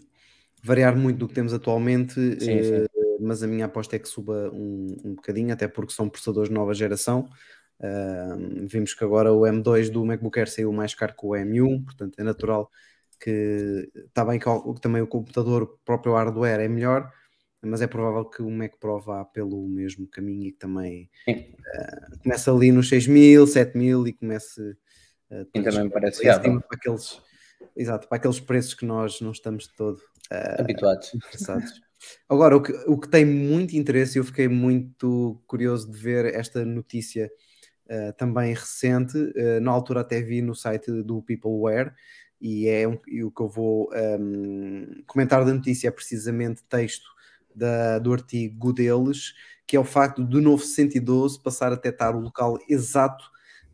variar muito do que temos atualmente, Sim, eh, sim. Mas a minha aposta é que suba um, um bocadinho, até porque são processadores de nova geração. Ahm, vimos que agora o M2 do MacBook Air saiu mais caro que o M1, portanto é natural que está bem que também o computador, o próprio hardware é melhor, mas é provável que o Mac Pro vá pelo mesmo caminho e que também ah, comece ali nos 6.000, 7.000 e comece ah, Sim, depois também parece para aqueles, exato, para aqueles preços que nós não estamos de todo ah, Habituados. Agora, o que, o que tem muito interesse, eu fiquei muito curioso de ver esta notícia ah, também recente, ah, na altura até vi no site do Peopleware, e é um- e o que eu vou ahm, comentar da notícia é precisamente texto da- do artigo deles, que é o facto do novo 112 passar a detectar o local exato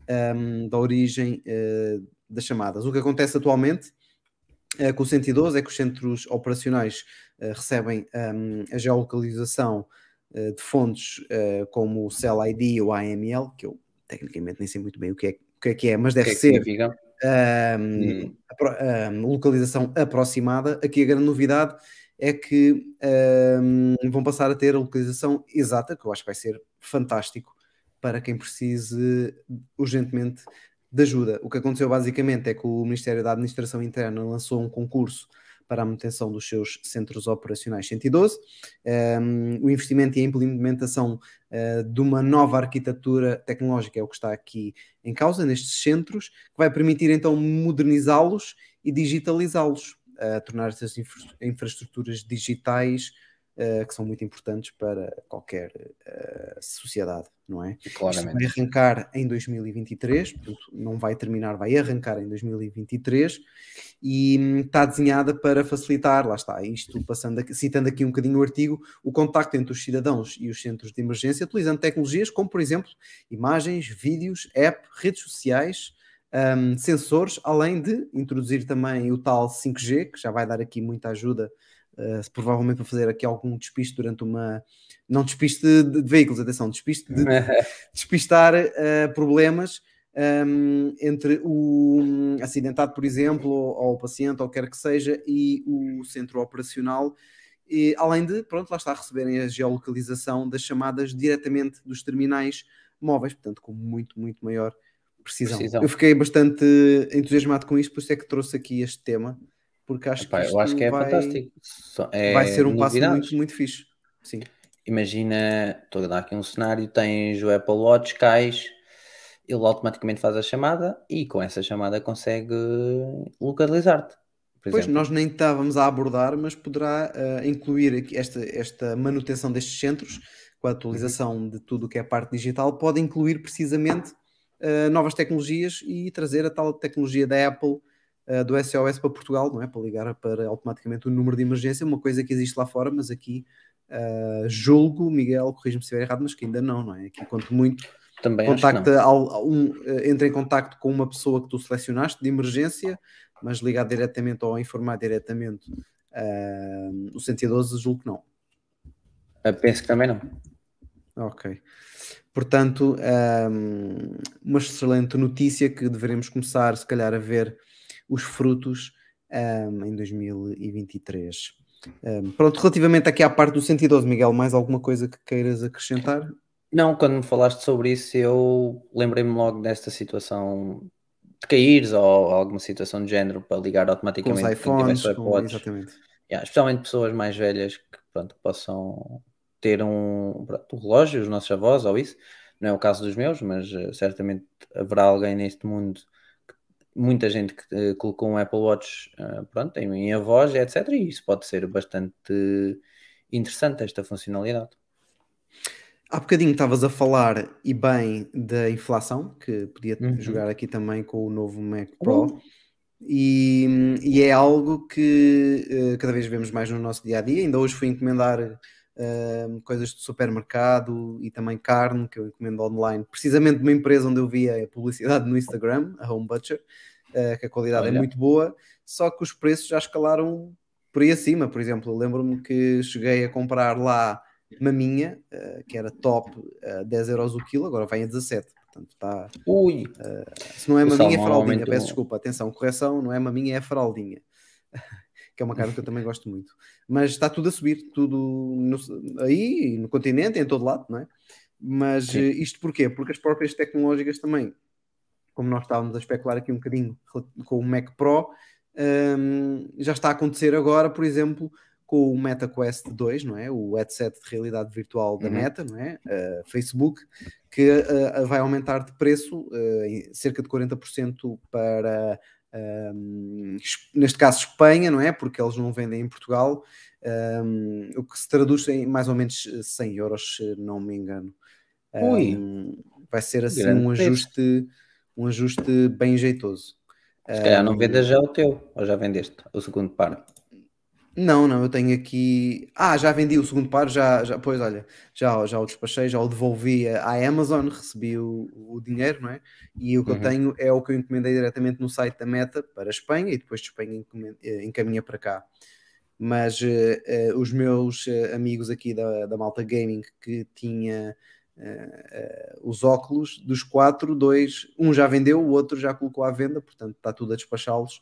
ahm, da origem ah, das chamadas. O que acontece atualmente com o 112 é que os centros operacionais eh, recebem hum, a geolocalização eh, de fontes eh, como o Cell ID ou AML, que eu tecnicamente nem sei muito bem o que é, o que, é, que é, mas que deve é que ser hum, Hum. apro- hum, localização aproximada. Aqui a grande novidade é que hum, vão passar a ter a localização exata, que eu acho que vai ser fantástico para quem precise urgentemente de ajuda. O que aconteceu basicamente é que o Ministério da Administração Interna lançou um concurso para a manutenção dos seus centros operacionais 112. Um, o investimento e a implementação uh, de uma nova arquitetura tecnológica é o que está aqui em causa nestes centros, que vai permitir então modernizá-los e digitalizá-los, uh, tornar essas infra infraestruturas digitais uh, que são muito importantes para qualquer uh, sociedade, não é? Isto Claramente. vai arrancar em 2023, portanto, não vai terminar, vai arrancar em 2023 e hum, está desenhada para facilitar, lá está, isto passando aqui, citando aqui um bocadinho o artigo, o contacto entre os cidadãos e os centros de emergência, utilizando tecnologias como, por exemplo, imagens, vídeos, app, redes sociais, hum, sensores, além de introduzir também o tal 5G, que já vai dar aqui muita ajuda, uh, provavelmente para fazer aqui algum despiste durante uma. Não despiste de, de veículos, atenção, despiste de [LAUGHS] despistar uh, problemas um, entre o um, acidentado, por exemplo, ou, ou, o paciente, ou quer que seja, e o centro operacional. E, além de, pronto, lá está, receberem a geolocalização das chamadas diretamente dos terminais móveis, portanto, com muito, muito maior precisão. Precisão. Eu fiquei bastante entusiasmado com isto, por isso é que trouxe aqui este tema, porque acho Epá, que, eu acho que é vai, fantástico. É vai ser um passo novidades. muito, muito fixe. Sim. Imagina, estou a dar aqui um cenário, tens o Apple Watch, cais, ele automaticamente faz a chamada e com essa chamada consegue localizar-te. Pois, exemplo. nós nem estávamos a abordar, mas poderá uh, incluir esta, esta manutenção destes centros, com a atualização Uhum. de tudo o que é parte digital, pode incluir precisamente uh, novas tecnologias e trazer a tal tecnologia da Apple, uh, do SOS para Portugal, não é? Para ligar para automaticamente o número de emergência, uma coisa que existe lá fora, mas aqui uh, julgo, Miguel, corrija-me se estiver errado, mas que ainda não, não é? Aqui quanto muito Também contacta ao, um, eh, entra em contacto com uma pessoa que tu selecionaste de emergência, mas ligar diretamente ou informar diretamente ah, o 112, julgo que não. Eu penso que também não. Ok. Portanto, um, uma excelente notícia que deveremos começar, se calhar, a ver os frutos um, em 2023. Um, pronto, relativamente aqui à parte do 112, Miguel, mais alguma coisa que queiras acrescentar? Não, quando me falaste sobre isso, eu lembrei-me logo desta situação de caíres ou alguma situação de género para ligar automaticamente com os iPhones, com, exatamente. Yeah, especialmente pessoas mais velhas que pronto, possam ter um, pronto, um relógio, os nossos avós ou isso, não é o caso dos meus, mas uh, certamente haverá alguém neste mundo, muita gente que uh, colocou um Apple Watch uh, pronto, em, em avós, etc. E isso pode ser bastante interessante, esta funcionalidade. Há bocadinho estavas a falar e bem da inflação, que podia uhum. jogar aqui também com o novo Mac Pro. Uhum. E, e, é algo que uh, cada vez vemos mais no nosso dia a dia. Ainda hoje fui encomendar uh, coisas de supermercado e também carne que eu encomendo online, precisamente de uma empresa onde eu via a publicidade no Instagram, a Home Butcher, uh, que a qualidade é Olha. é muito boa, só que os preços já escalaram por aí acima. Por exemplo, lembro-me que cheguei a comprar lá maminha, uh, que era top, uh, 10 euros o quilo, agora vai a 17. Portanto, está. Ui! Uh, se não é maminha, é fraldinha. Peço desculpa, atenção, correção, não é maminha, é fraldinha. Que é uma carne que eu também gosto muito. Mas está tudo a subir, tudo no, aí, no continente, em todo lado, não é? Mas Sim. Eh, isto porquê? Porque as próprias tecnológicas também, como nós estávamos a especular aqui um bocadinho com o Mac Pro, um, já está a acontecer agora, por exemplo, com o MetaQuest 2, não é? O headset de realidade virtual da uhum. Meta, não é? Uh, Facebook, que uh, vai aumentar de preço uh, cerca de 40% para, um, neste caso, Espanha, não é? Porque eles não vendem em Portugal, um, o que se traduz em mais ou menos 100 euros, se não me engano. Um, vai ser assim um ajuste, um ajuste bem jeitoso. Se calhar não vendas já o teu, ou já vendeste o segundo par. Não, não, eu tenho aqui. Ah, já vendi o segundo par, já, já pois olha, já, já o despachei, já o devolvi à Amazon, recebi o, o dinheiro, não é? E o que uhum. eu tenho é o que eu encomendei diretamente no site da Meta para a Espanha e depois de Espanha eh, encaminha para cá. Mas uh, uh, os meus uh, amigos aqui da, da Malta Gaming que tinha os óculos, dos quatro, dois, um já vendeu, o outro já colocou à venda, portanto está tudo a despachá-los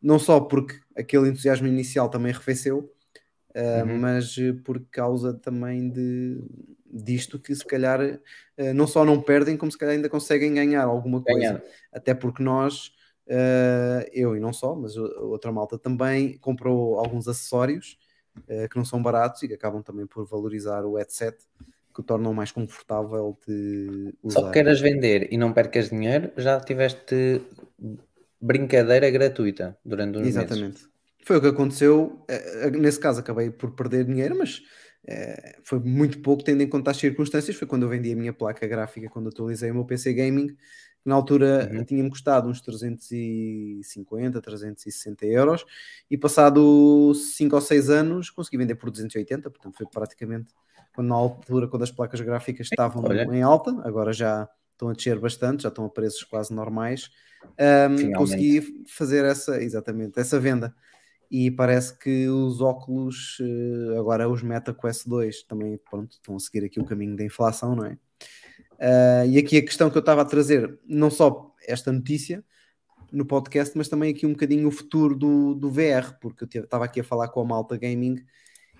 não só porque aquele entusiasmo inicial também arrefeceu, uh, uhum. mas por causa também de, disto que se calhar uh, não só não perdem, como se calhar ainda conseguem ganhar alguma coisa. Ganhar. Até porque nós, uh, eu e não só, mas outra malta também comprou alguns acessórios que não são baratos e que acabam também por valorizar o headset que o tornam mais confortável de usar. Só que queiras vender e não percas dinheiro, já tiveste brincadeira gratuita durante uns Exatamente. meses. Foi o que aconteceu. Eh, eh, nesse caso, acabei por perder dinheiro, mas é, foi muito pouco, tendo em conta as circunstâncias. Foi quando eu vendi a minha placa gráfica, quando atualizei o meu PC Gaming. Na altura uhum. tinha-me custado uns 350, 360 euros, e passado 5 ou 6 anos consegui vender por 280. Portanto, foi praticamente quando na altura, quando as placas gráficas estavam Olha. em alta, agora já estão a descer bastante, já estão a preços quase normais um, consegui fazer essa, exatamente, essa venda. E parece que os óculos, eh, agora os Meta Quest 2, também pronto, estão a seguir aqui o caminho da inflação, não é? Uh, e aqui a questão que eu estava a trazer, não só esta notícia no podcast, mas também aqui um bocadinho o futuro do, do VR, porque eu estava aqui a falar com a Malta Gaming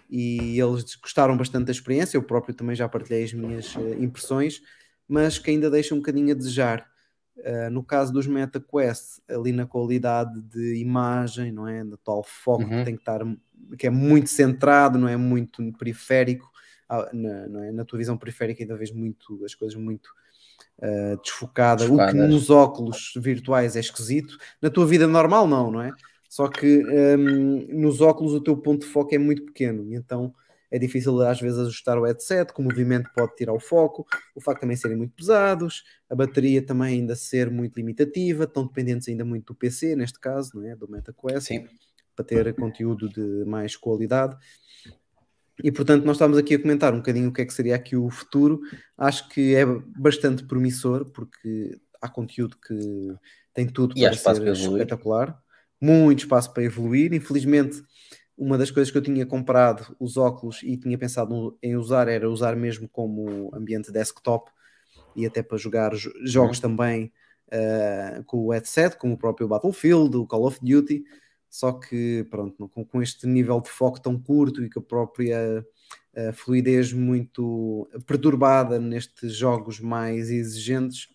e eles gostaram bastante da experiência, eu próprio também já partilhei as minhas uh, impressões, mas que ainda deixa um bocadinho a desejar. Uh, no caso dos MetaQuest, ali na qualidade de imagem, não é? No tal foco uhum. que tem que estar, que é muito centrado, não é muito periférico, ah, na, não é? na tua visão periférica ainda vês muito as coisas muito uh, desfocadas, o que nos óculos virtuais é esquisito, na tua vida normal não, não é? Só que um, nos óculos o teu ponto de foco é muito pequeno, então é difícil às vezes ajustar o headset, que o movimento pode tirar o foco, o facto de também serem muito pesados, a bateria também ainda ser muito limitativa, estão dependentes ainda muito do PC, neste caso, não é? do MetaQuest, Sim. para ter conteúdo de mais qualidade. E portanto, nós estamos aqui a comentar um bocadinho o que é que seria aqui o futuro. Acho que é bastante promissor, porque há conteúdo que tem tudo e para ser espetacular, muito espaço para evoluir. Infelizmente, uma das coisas que eu tinha comprado os óculos e tinha pensado em usar era usar mesmo como ambiente desktop e até para jogar jo- jogos também uh, com o headset, como o próprio Battlefield, o Call of Duty. Só que, pronto, com, com este nível de foco tão curto e com a própria uh, fluidez muito perturbada nestes jogos mais exigentes,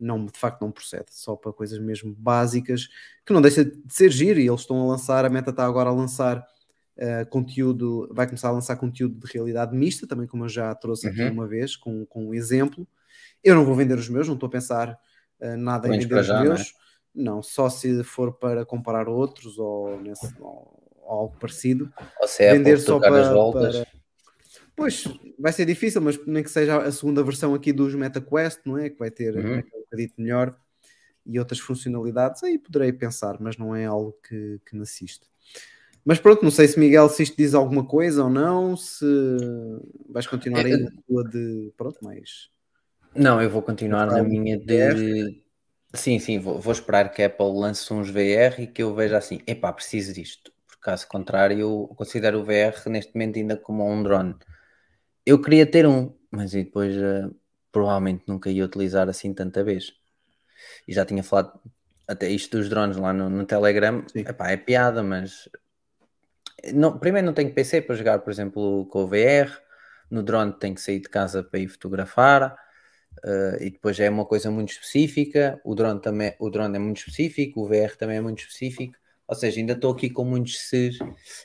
não, de facto não procede, só para coisas mesmo básicas, que não deixa de ser giro e eles estão a lançar, a Meta está agora a lançar uh, conteúdo, vai começar a lançar conteúdo de realidade mista, também como eu já trouxe aqui Uhum. uma vez, com, com um exemplo. Eu não vou vender os meus, não estou a pensar uh, nada em vender os já, não é? meus, não, só se for para comparar outros ou, nesse, ou- ou algo parecido. Ou se é Vender só para- voltas. para- Pois, vai ser difícil, mas nem que seja a segunda versão aqui dos MetaQuest, não é? Que vai ter Uhum. aquele bocadito melhor e outras funcionalidades, aí poderei pensar, mas não é algo que, que me assiste. Mas pronto, não sei se Miguel se isto diz alguma coisa ou não, se vais continuar aí É, na tua de. Pronto, mais. Não, eu vou continuar na minha de. Sim, sim, vou, vou esperar que a Apple lance uns VR e que eu veja assim, epá, preciso disto. Por caso contrário, eu considero o VR neste momento ainda como um drone. Eu queria ter um, mas e depois eh, provavelmente nunca ia utilizar assim tanta vez. E já tinha falado até isto dos drones lá no, no Telegram, Sim. epá, é piada, mas não, primeiro não tenho PC para jogar, por exemplo, com o VR. No drone tenho que sair de casa para ir fotografar. Uh, e depois é uma coisa muito específica. O drone também, o drone é muito específico, o VR também é muito específico. Ou seja, ainda estou aqui com muitos Cs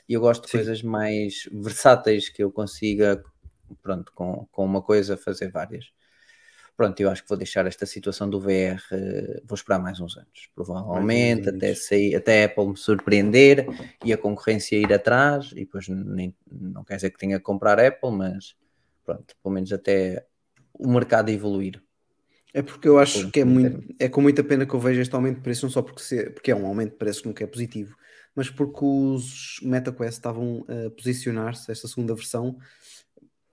e eu gosto de Sim. coisas mais versáteis que eu consiga, pronto, com, com uma coisa fazer várias. Pronto, eu acho que vou deixar esta situação do VR, eh, vou esperar mais uns anos, provavelmente, anos. até sair, até a Apple me surpreender e a concorrência ir atrás, e depois nem, não quer dizer que tenha que comprar Apple, mas pronto, pelo menos até o mercado evoluir. É porque eu acho que é, muito, é com muita pena que eu vejo este aumento de preço, não só porque, se- porque é um aumento de preço que nunca é positivo, mas porque os MetaQuest estavam a posicionar-se, esta segunda versão,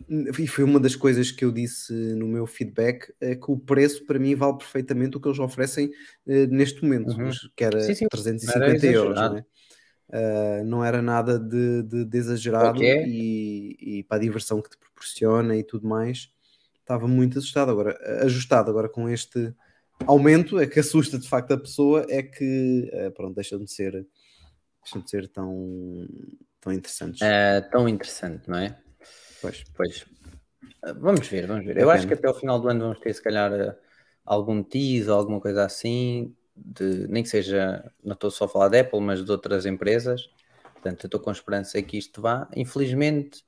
e foi uma das coisas que eu disse no meu feedback, é que o preço para mim vale perfeitamente o que eles oferecem eh, neste momento, Uhum. que era Sim, sim, 350 não era euros, não é? Ah, não era nada de, de- de exagerado Ok. e, e para a diversão que te proporciona e tudo mais, estava muito assustado agora, ajustado agora com este aumento, é que [LAUGHS] assusta de facto a pessoa, é que eh, pronto, deixam de ser deixam de ser tão, tão interessantes. É tão interessante, não é? Pois. Pois. Uh, Vamos ver, vamos ver. Eu acho que até o final do ano vamos ter, se calhar, uh, algum tease ou alguma coisa assim, de, nem que seja, não estou só a falar da Apple, mas de outras empresas. Portanto, eu estou com esperança que isto vá. Infelizmente,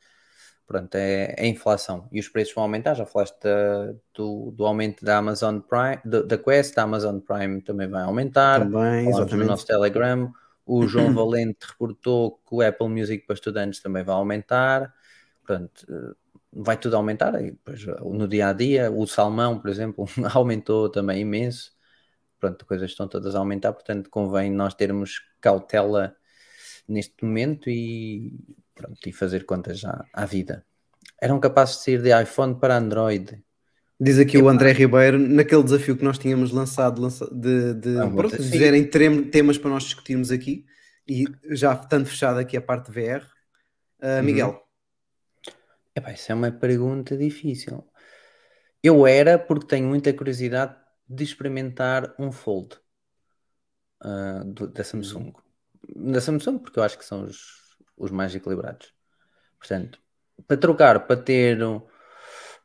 pronto, é, é a inflação e os preços vão aumentar. Já falaste da- do, do aumento da Amazon Prime, do- da Quest, da Amazon Prime também vai aumentar. Também, Falámos no exatamente. nosso Telegram. O João [CLEARS THROAT] Valente reportou que o Apple Music para estudantes também vai aumentar. Portanto, eh, vai tudo aumentar. E depois, eh, no dia a dia, o salmão, por exemplo, [LAUGHS] aumentou também imenso. Pronto, coisas estão todas a aumentar. Portanto, convém nós termos cautela neste momento e, pronto, e fazer contas à, à vida. Eram capazes de sair de iPhone para Android. Diz aqui o André Ribeiro, naquele desafio que nós tínhamos lançado, lança- de, de, Ah, pronto, de dizerem temas para nós discutirmos aqui, e já estando fechado aqui a parte VR, ah, Uhum. Epá, isso é uma pergunta difícil. Eu era porque tenho muita curiosidade de experimentar um Fold ah, do- da Samsung. Da Samsung, porque eu acho que são os, os mais equilibrados. Portanto, para trocar, para ter um-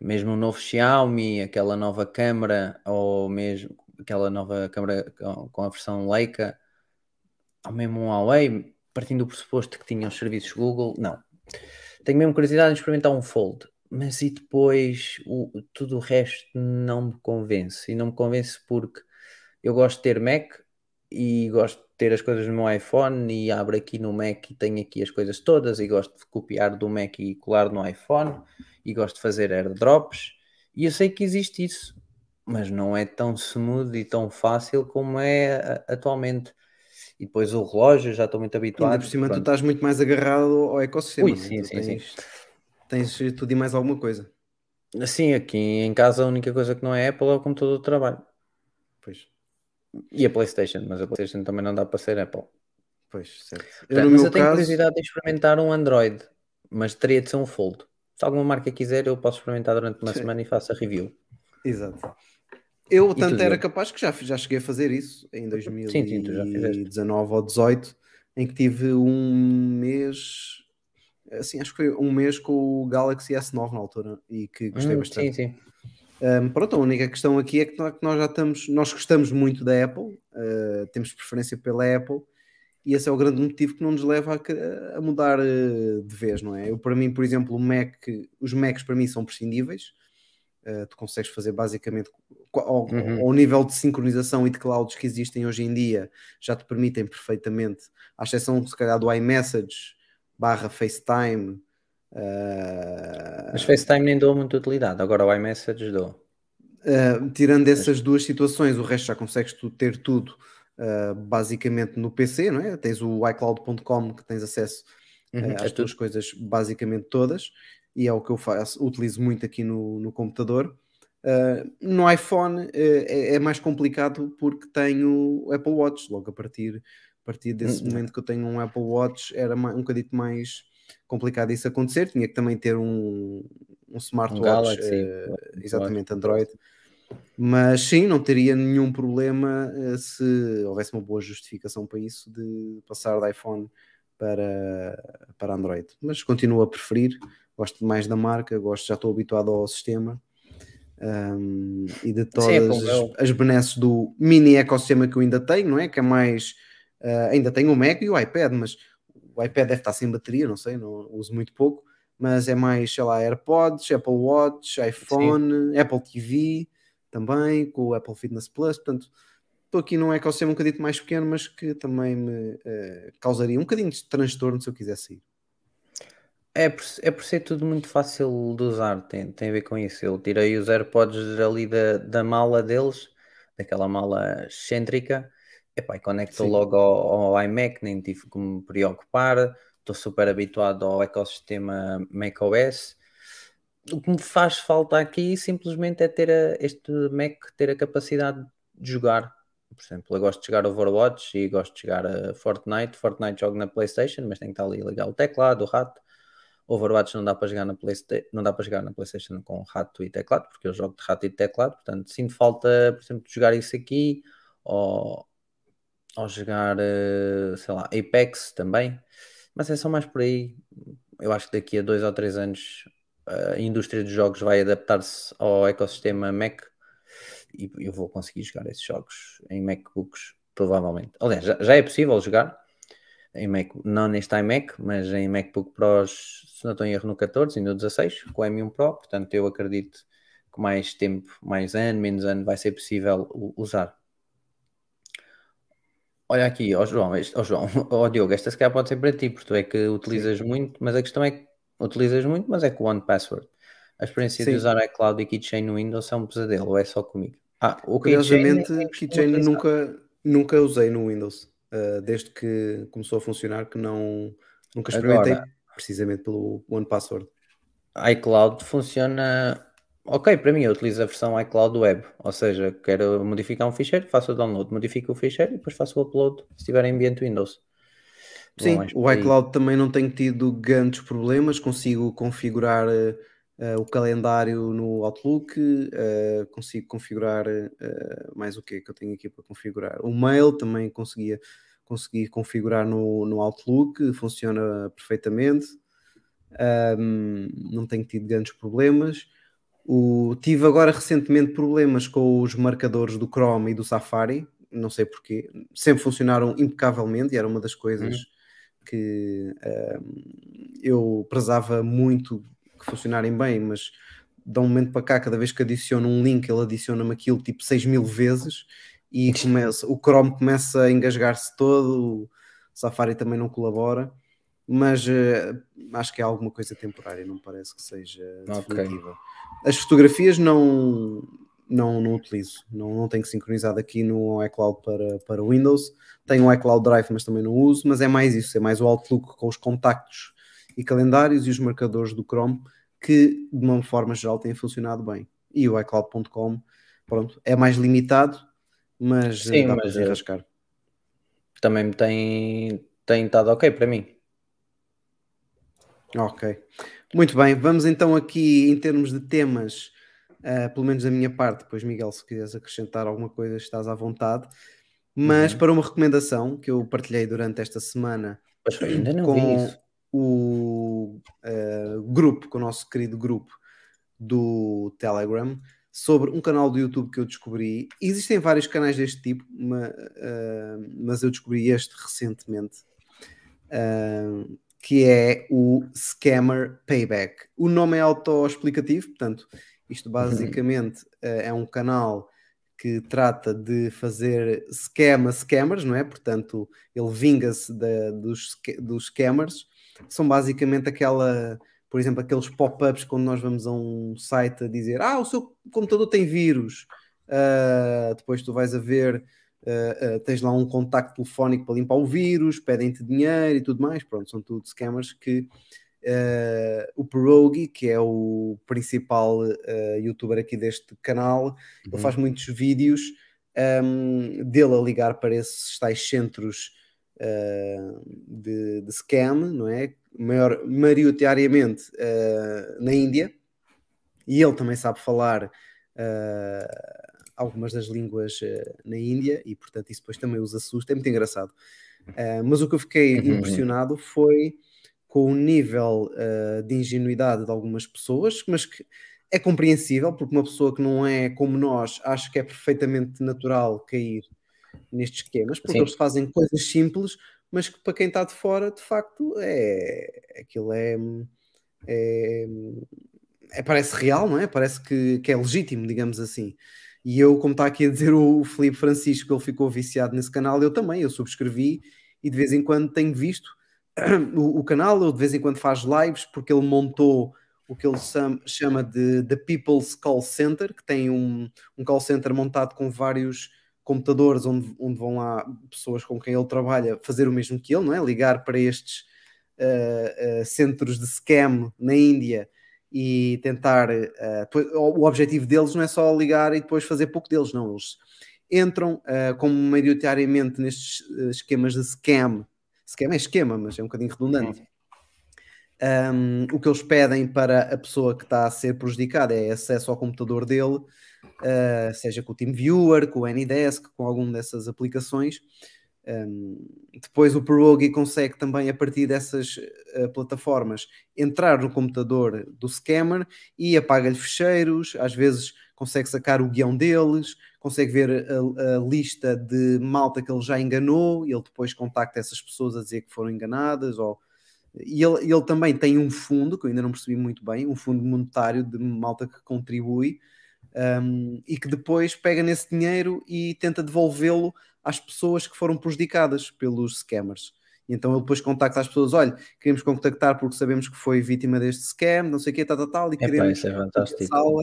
mesmo um novo Xiaomi, aquela nova câmera, ou mesmo aquela nova câmera com, a versão Leica, ou mesmo um Huawei, partindo do pressuposto que tinha os serviços Google, não. Tenho mesmo curiosidade de experimentar um Fold, mas e depois o, tudo o resto não me convence. E não me convence porque eu gosto de ter Mac e gosto de ter as coisas no meu iPhone e abro aqui no Mac e tenho aqui as coisas todas e gosto de copiar do Mac e colar no iPhone e gosto de fazer airdrops e eu sei que existe isso, mas não é tão smooth e tão fácil como é atualmente. E depois o relógio, já estou muito habituado. ainda por cima tu pronto. estás muito mais agarrado ao ecossistema, Ui, é? sim, Tu sim, sim. tens, tens tudo e mais alguma coisa. Assim, aqui em casa a única coisa que não é Apple é o computador de trabalho. Pois, E a Playstation, mas a Playstation também não dá para ser Apple. pois, certo. Eu, Portanto, mas eu tenho caso, curiosidade de experimentar um Android, mas teria de ser um Fold. Se alguma marca quiser, eu posso experimentar durante uma Sim. semana e faço a review. Exato. Eu tanto era capaz que já, já cheguei a fazer isso em Sim, sim, tu já fizeste. 2019 ou 18, em que tive um mês, assim, acho que foi um mês com o Galaxy S9 na altura e que gostei Hum, bastante. sim, sim. Um, pronto, a única questão aqui é que nós, já estamos, nós gostamos muito da Apple, uh, temos preferência pela Apple, e esse é o grande motivo que não nos leva a, a mudar uh, de vez, não é? Eu, para mim, por exemplo, o Mac, os Macs para mim são prescindíveis, Uh, tu consegues fazer basicamente ao, Uhum. ao nível de sincronização e de clouds que existem hoje em dia, já te permitem perfeitamente, à exceção se calhar do iMessage barra FaceTime. uh, Mas FaceTime nem dou muita utilidade. Agora o iMessage dou. Uh, tirando essas duas situações, o resto já consegues tu ter tudo uh, basicamente no PC, não é? Tens o iCloud.com que tens acesso uh, Uhum, às é tuas coisas basicamente todas, e é o que eu faço, utilizo muito aqui no, no computador. Uh, no iPhone uh, é, é mais complicado porque tenho Apple Watch, logo a partir, a partir desse Hum. momento que eu tenho um Apple Watch era um bocadito mais complicado isso acontecer, tinha que também ter um, um smartwatch, uh, um exatamente smartwatch. Android, mas sim, não teria nenhum problema eh, se houvesse uma boa justificação para isso de passar de iPhone para, para Android. Mas continuo a preferir, gosto mais da marca, gosto, já estou habituado ao sistema um, e de todas é como eu. as, as benesses do mini ecossistema que eu ainda tenho, não é? Que é mais. eh, ainda tenho o Mac e o iPad, mas o iPad deve estar sem bateria, não sei, não uso muito pouco. Mas é mais, sei lá, AirPods, Apple Watch, iPhone, Apple TV também, com o Apple Fitness Plus. Portanto, estou aqui num ecossistema um bocadinho mais pequeno, mas que também me eh, causaria um bocadinho de transtorno se eu quisesse ir. É por, é por ser tudo muito fácil de usar, tem, tem a ver com isso. Eu tirei os AirPods ali da, da mala deles, daquela mala excêntrica, epá, e conecto Sim. logo ao, ao iMac, nem tive que me preocupar. Estou super habituado ao ecossistema macOS. O que me faz falta aqui simplesmente é ter a- este Mac ter a capacidade de jogar. Por exemplo, eu gosto de jogar Overwatch e gosto de jogar a Fortnite. Fortnite jogo na PlayStation, mas tem que estar ali ligar o teclado, o rato. Overwatch não dá para jogar na PlayStation, não dá para jogar na PlayStation com rato e teclado, porque eu jogo de rato e teclado, portanto, sinto falta, por exemplo, de jogar isso aqui ou, ou jogar, eh, sei lá, Apex também, mas é só mais por aí. Eu acho que daqui a dois ou três anos a indústria dos jogos vai adaptar-se ao ecossistema Mac e eu vou conseguir jogar esses jogos em MacBooks, provavelmente. Aliás, já, já é possível jogar em Mac, não neste iMac, mas em MacBook Pros, se não estou em erro, no 14 e no 16, com o M1 Pro. Portanto, eu acredito que mais tempo, mais ano, menos ano, vai ser possível usar. Olha aqui, ó João, este, ó João, [LAUGHS] ó Diogo, esta se calhar pode ser para ti, porque tu é que utilizas muito, mas a questão é que utilizas muito, mas é com o One Password. A experiência de Sim. usar iCloud e Keychain no Windows é um pesadelo, ou é só comigo? Ah, o Keychain Curiosamente, nem costumo Keychain nunca, nunca usei no Windows, uh, desde que começou a funcionar, que não nunca experimentei, Agora- precisamente pelo One Password. iCloud funciona ok para mim. Eu utilizo a versão iCloud Web, ou seja, quero modificar um ficheiro, faço o download, modifico o ficheiro e depois faço o upload se estiver em ambiente Windows. Sim, o iCloud também não tenho tido grandes problemas, consigo configurar eh, o calendário no Outlook, eh, consigo configurar eh, mais o que que eu tenho aqui para configurar. O mail também conseguia consegui configurar no, no Outlook, funciona perfeitamente. Ahm, não tenho tido grandes problemas. O, tive agora recentemente problemas com os marcadores do Chrome e do Safari, não sei porquê, sempre funcionaram impecavelmente e era uma das coisas que ahm, eu prezava muito que funcionarem bem, mas de um momento para cá, cada vez que adiciono um link, ele adiciona-me aquilo tipo 6 mil vezes e começa, o Chrome começa a engasgar-se todo, o Safari também não colabora, mas eh, acho que é alguma coisa temporária, não parece que seja definitiva. As fotografias não, não, não utilizo, não, não tenho sincronizado aqui no iCloud para, para Windows. Tenho o iCloud Drive, mas também não uso. Mas é mais isso, é mais o Outlook com os contactos e calendários e os marcadores do Chrome que, de uma forma geral, têm funcionado bem. E o iCloud.com, pronto, é mais limitado, mas Sim, eh, dá mas, para eh. Também me tem, tem estado ok para mim. Ok. Muito bem, vamos então aqui em termos de temas uh, pelo menos da minha parte. Depois, Miguel, se quiseres acrescentar alguma coisa, estás à vontade. Mas uhum. para uma recomendação que eu partilhei durante esta semana com o uh, grupo, com o nosso querido grupo do Telegram, sobre um canal do YouTube que eu descobri. Existem vários canais deste tipo, mas, uh, mas eu descobri este recentemente. Uh, que é o Scammer Payback. O nome é autoexplicativo, portanto, isto basicamente uh, é um canal que trata de fazer scam a scammers, não é? Portanto, ele vinga-se dos, dos scammers. São basicamente aquela, por exemplo, aqueles pop-ups quando nós vamos a um site a dizer ah, o seu computador tem vírus. Uh, depois tu vais a ver Uh, uh, tens lá um contacto telefónico para limpar o vírus, pedem-te dinheiro e tudo mais. Pronto, são tudo scammers que o Pierogi, que é o principal youtuber aqui deste canal, uhum. ele faz muitos vídeos um, dele a ligar para esses tais centros de, de, scam, não é? Maior, maioritariamente na Índia, e ele também sabe falar algumas das línguas na Índia e, portanto, isso depois também os assusta. É muito engraçado. Mas o que eu fiquei uhum. impressionado foi com o nível uh, de ingenuidade de algumas pessoas, mas que é compreensível, porque uma pessoa que não é como nós acha que é perfeitamente natural cair nestes esquemas, porque Sim. eles fazem coisas simples, mas que para quem está de fora, de facto, é aquilo é, é, é parece real, não é? Parece que, que é legítimo, digamos assim. E eu, como está aqui a dizer o Felipe Francisco, ele ficou viciado nesse canal, eu também, eu subscrevi e de vez em quando tenho visto [CLEARS THROAT] o, o canal, ele de vez em quando faz lives, porque ele montou o que ele chama de The People's Call Center, que tem um, um call center montado com vários computadores onde, onde vão lá pessoas com quem ele trabalha fazer o mesmo que ele, não é? Ligar para estes uh, uh, centros de scam na Índia e tentar. Uh, o objetivo deles não é só ligar e depois fazer pouco deles, não. Eles entram como maioritariamente nestes esquemas de scam. Scam é esquema, mas é um bocadinho redundante. Um, o que eles pedem para a pessoa que está a ser prejudicada é acesso ao computador dele, uh, seja com o TeamViewer, com o AnyDesk, com alguma dessas aplicações, um, depois o Pierogi consegue também, a partir dessas uh, plataformas, entrar no computador do scammer e apaga-lhe fecheiros, às vezes consegue sacar o guião deles, consegue ver a, a, lista de malta que ele já enganou, e ele depois contacta essas pessoas a dizer que foram enganadas, ou... e ele, ele também tem um fundo, que eu ainda não percebi muito bem, um fundo monetário de malta que contribui, um, e que depois pega nesse dinheiro e tenta devolvê-lo às pessoas que foram prejudicadas pelos scammers. E então ele depois contacta as pessoas: olha, queremos contactar porque sabemos que foi vítima deste scam, não sei o quê, tal, tal, tal, e queremos é fantástico. sala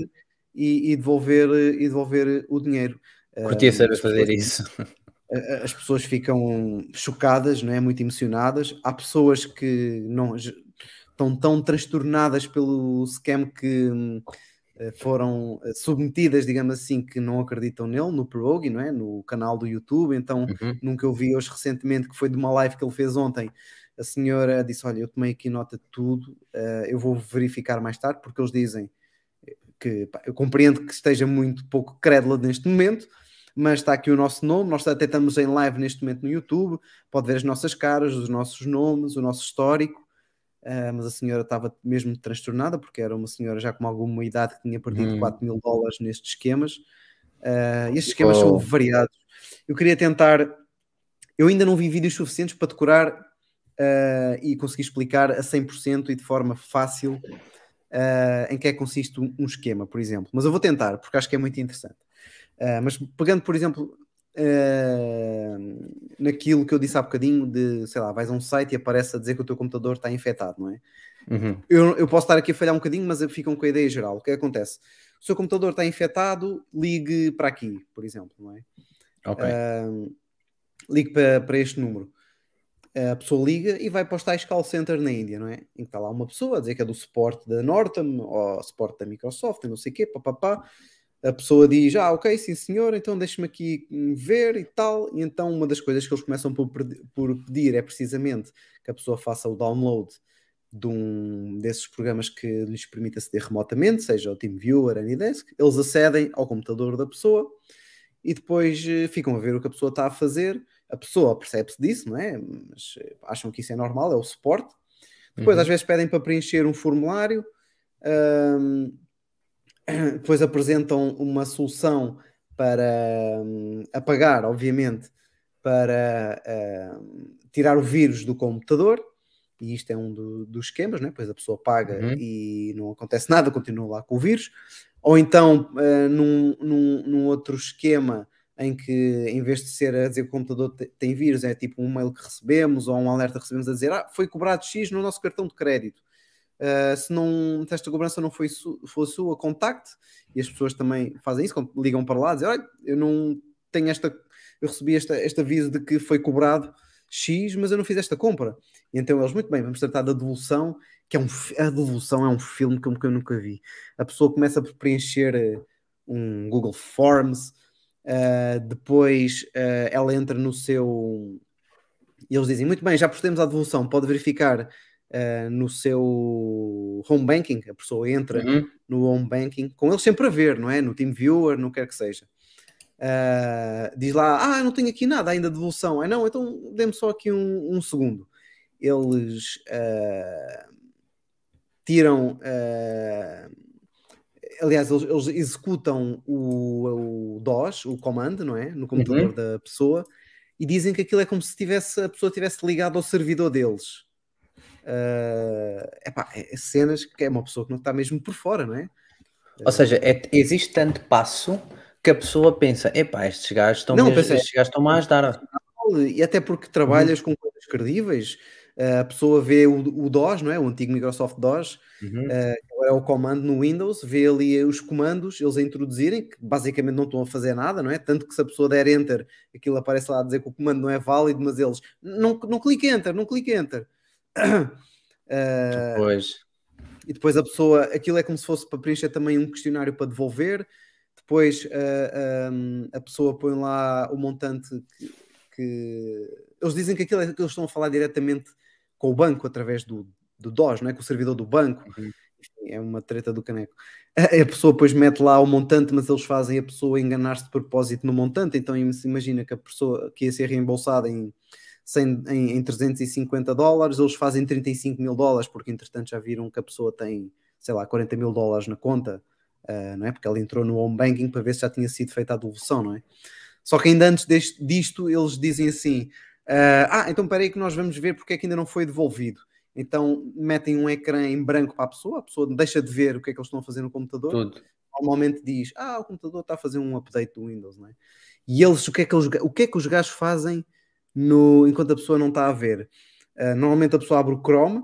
e, e, devolver, e devolver o dinheiro. Curtia saber fazer isso. [LAUGHS] As pessoas ficam chocadas, não é? muito emocionadas. Há pessoas que não estão tão transtornadas pelo scam que hum, eh, foram eh, submetidas, digamos assim, que não acreditam nele, no Pierogi, não é? No canal do YouTube. Então, uhum. nunca eu vi hoje recentemente, que foi de uma live que ele fez ontem. A senhora disse: Olha, eu tomei aqui nota de tudo, uh, eu vou verificar mais tarde, porque eles dizem que pá, eu compreendo que esteja muito pouco crédula neste momento, mas está aqui o nosso nome. Nós até estamos em live neste momento no YouTube, pode ver as nossas caras, os nossos nomes, o nosso histórico. Uh, mas a senhora estava mesmo transtornada porque era uma senhora já com alguma idade que tinha perdido hum. 4 mil dólares nestes esquemas. Uh, estes esquemas oh. são variados. Eu queria tentar. Eu ainda não vi vídeos suficientes para decorar uh, e conseguir explicar a 100% e de forma fácil em que é que consiste um, um, esquema, por exemplo. Mas eu vou tentar porque acho que é muito interessante. Mas pegando, por exemplo, uh, naquilo que eu disse há bocadinho de, sei lá, vais a um site e aparece a dizer que o teu computador está infectado, não é? Uhum. Eu, eu posso estar aqui a falhar um bocadinho, mas ficam com a ideia geral. O que acontece? O seu computador está infectado, ligue para aqui, por exemplo, não é? Ok. Uh, ligue para, para este número. A pessoa liga e vai para o tais call center na Índia, não é? Em que está lá uma pessoa a dizer que é do suporte da Norton ou suporte da Microsoft, não sei o quê, papapá a pessoa diz, ah, ok, sim senhor, então deixe-me aqui ver e tal, e então uma das coisas que eles começam por, por, pedir é precisamente que a pessoa faça o download de um desses programas que lhes permite aceder remotamente, seja o TeamViewer, Anydesk, eles acedem ao computador da pessoa e depois eh, ficam a ver o que a pessoa está a fazer. A pessoa percebe-se disso, não é? Mas eh, acham que isso é normal, é o suporte. Depois, Uhum. às vezes, pedem para preencher um formulário, ahm, [CLEARS THROAT] depois apresentam uma solução para hum, apagar, obviamente, para hum, tirar o vírus do computador. E isto é um do- dos esquemas, né? Pois a pessoa paga Uhum. e não acontece nada, continua lá com o vírus. Ou então, ah, num, num- num outro esquema em que, em vez de ser a dizer que o computador te- tem vírus, é tipo um mail que recebemos ou um alerta que recebemos a dizer ah, foi cobrado X no nosso cartão de crédito. Uh, se, não, se esta cobrança não foi, su, foi sua, contacte. E as pessoas também fazem isso, ligam para lá, dizem, olha, eu não tenho esta, eu recebi esta, este aviso de que foi cobrado X, mas eu não fiz esta compra. E então eles, muito bem, vamos tratar da devolução, que é um, a devolução é um filme que eu, que eu nunca vi. A pessoa começa por preencher eh, um Google Forms, uh, depois uh, ela entra no seu... E eles dizem, muito bem, já procedemos à devolução, pode verificar uh, no seu home banking, a pessoa entra Uhum. no home banking, com eles sempre a ver, não é? No TeamViewer, no que quer que seja. Uh, diz lá, ah, não tenho aqui nada ainda de devolução. Ah, não, então dê-me só aqui um, um segundo. Eles uh, tiram, aliás, eles, eles executam o, o DOS, o comando, não é? No computador Uhum. da pessoa e dizem que aquilo é como se tivesse, a pessoa tivesse ligado ao servidor deles. Uh, epá, é cenas que é uma pessoa que não está mesmo por fora, não é? Ou seja, é- existe tanto passo que a pessoa pensa: epá, estes gajos estão Não, mesmo, pensa- estes gajos estão-me a ajudar. E até porque trabalhas com coisas credíveis, a pessoa vê o, o DOS, não é? O antigo Microsoft DOS, Uhum. agora é o comando no Windows, vê ali os comandos, eles a introduzirem, que basicamente não estão a fazer nada, não é? Tanto que se a pessoa der Enter, aquilo aparece lá a dizer que o comando não é válido, mas eles não, não clique Enter, não clique Enter. [COUGHS] Pois. e depois a pessoa, aquilo é como se fosse para preencher também um questionário para devolver. Depois ah, ah, a pessoa põe lá o montante que, que- eles dizem que aquilo é que eles estão a falar diretamente com o banco através do, do DOS, não é? Com o servidor do banco. Uhum. Enfim, é uma treta do caneco. A, a pessoa depois mete lá o montante, mas eles fazem a pessoa enganar-se de propósito no montante. Então imagina que a pessoa que ia ser reembolsada em, 100 em, em 350 dólares, eles fazem 35 mil dólares, porque entretanto já viram que a pessoa tem, sei lá, 40 mil dólares na conta, ah, não é? Porque ela entrou no home banking para ver se já tinha sido feita a devolução, não é? Só que ainda antes deste, disto, eles dizem assim: ah, ah, então espera aí que nós vamos ver porque é que ainda não foi devolvido. Então metem um ecrã em branco para a pessoa, a pessoa deixa de ver o que é que eles estão a fazer no computador Tudo. normalmente diz: Ah, o computador está a fazer um update do Windows, não é? E eles, o que é que, eles, o que, é que os gajos fazem no, enquanto a pessoa não está a ver? Ah, normalmente a pessoa abre o Chrome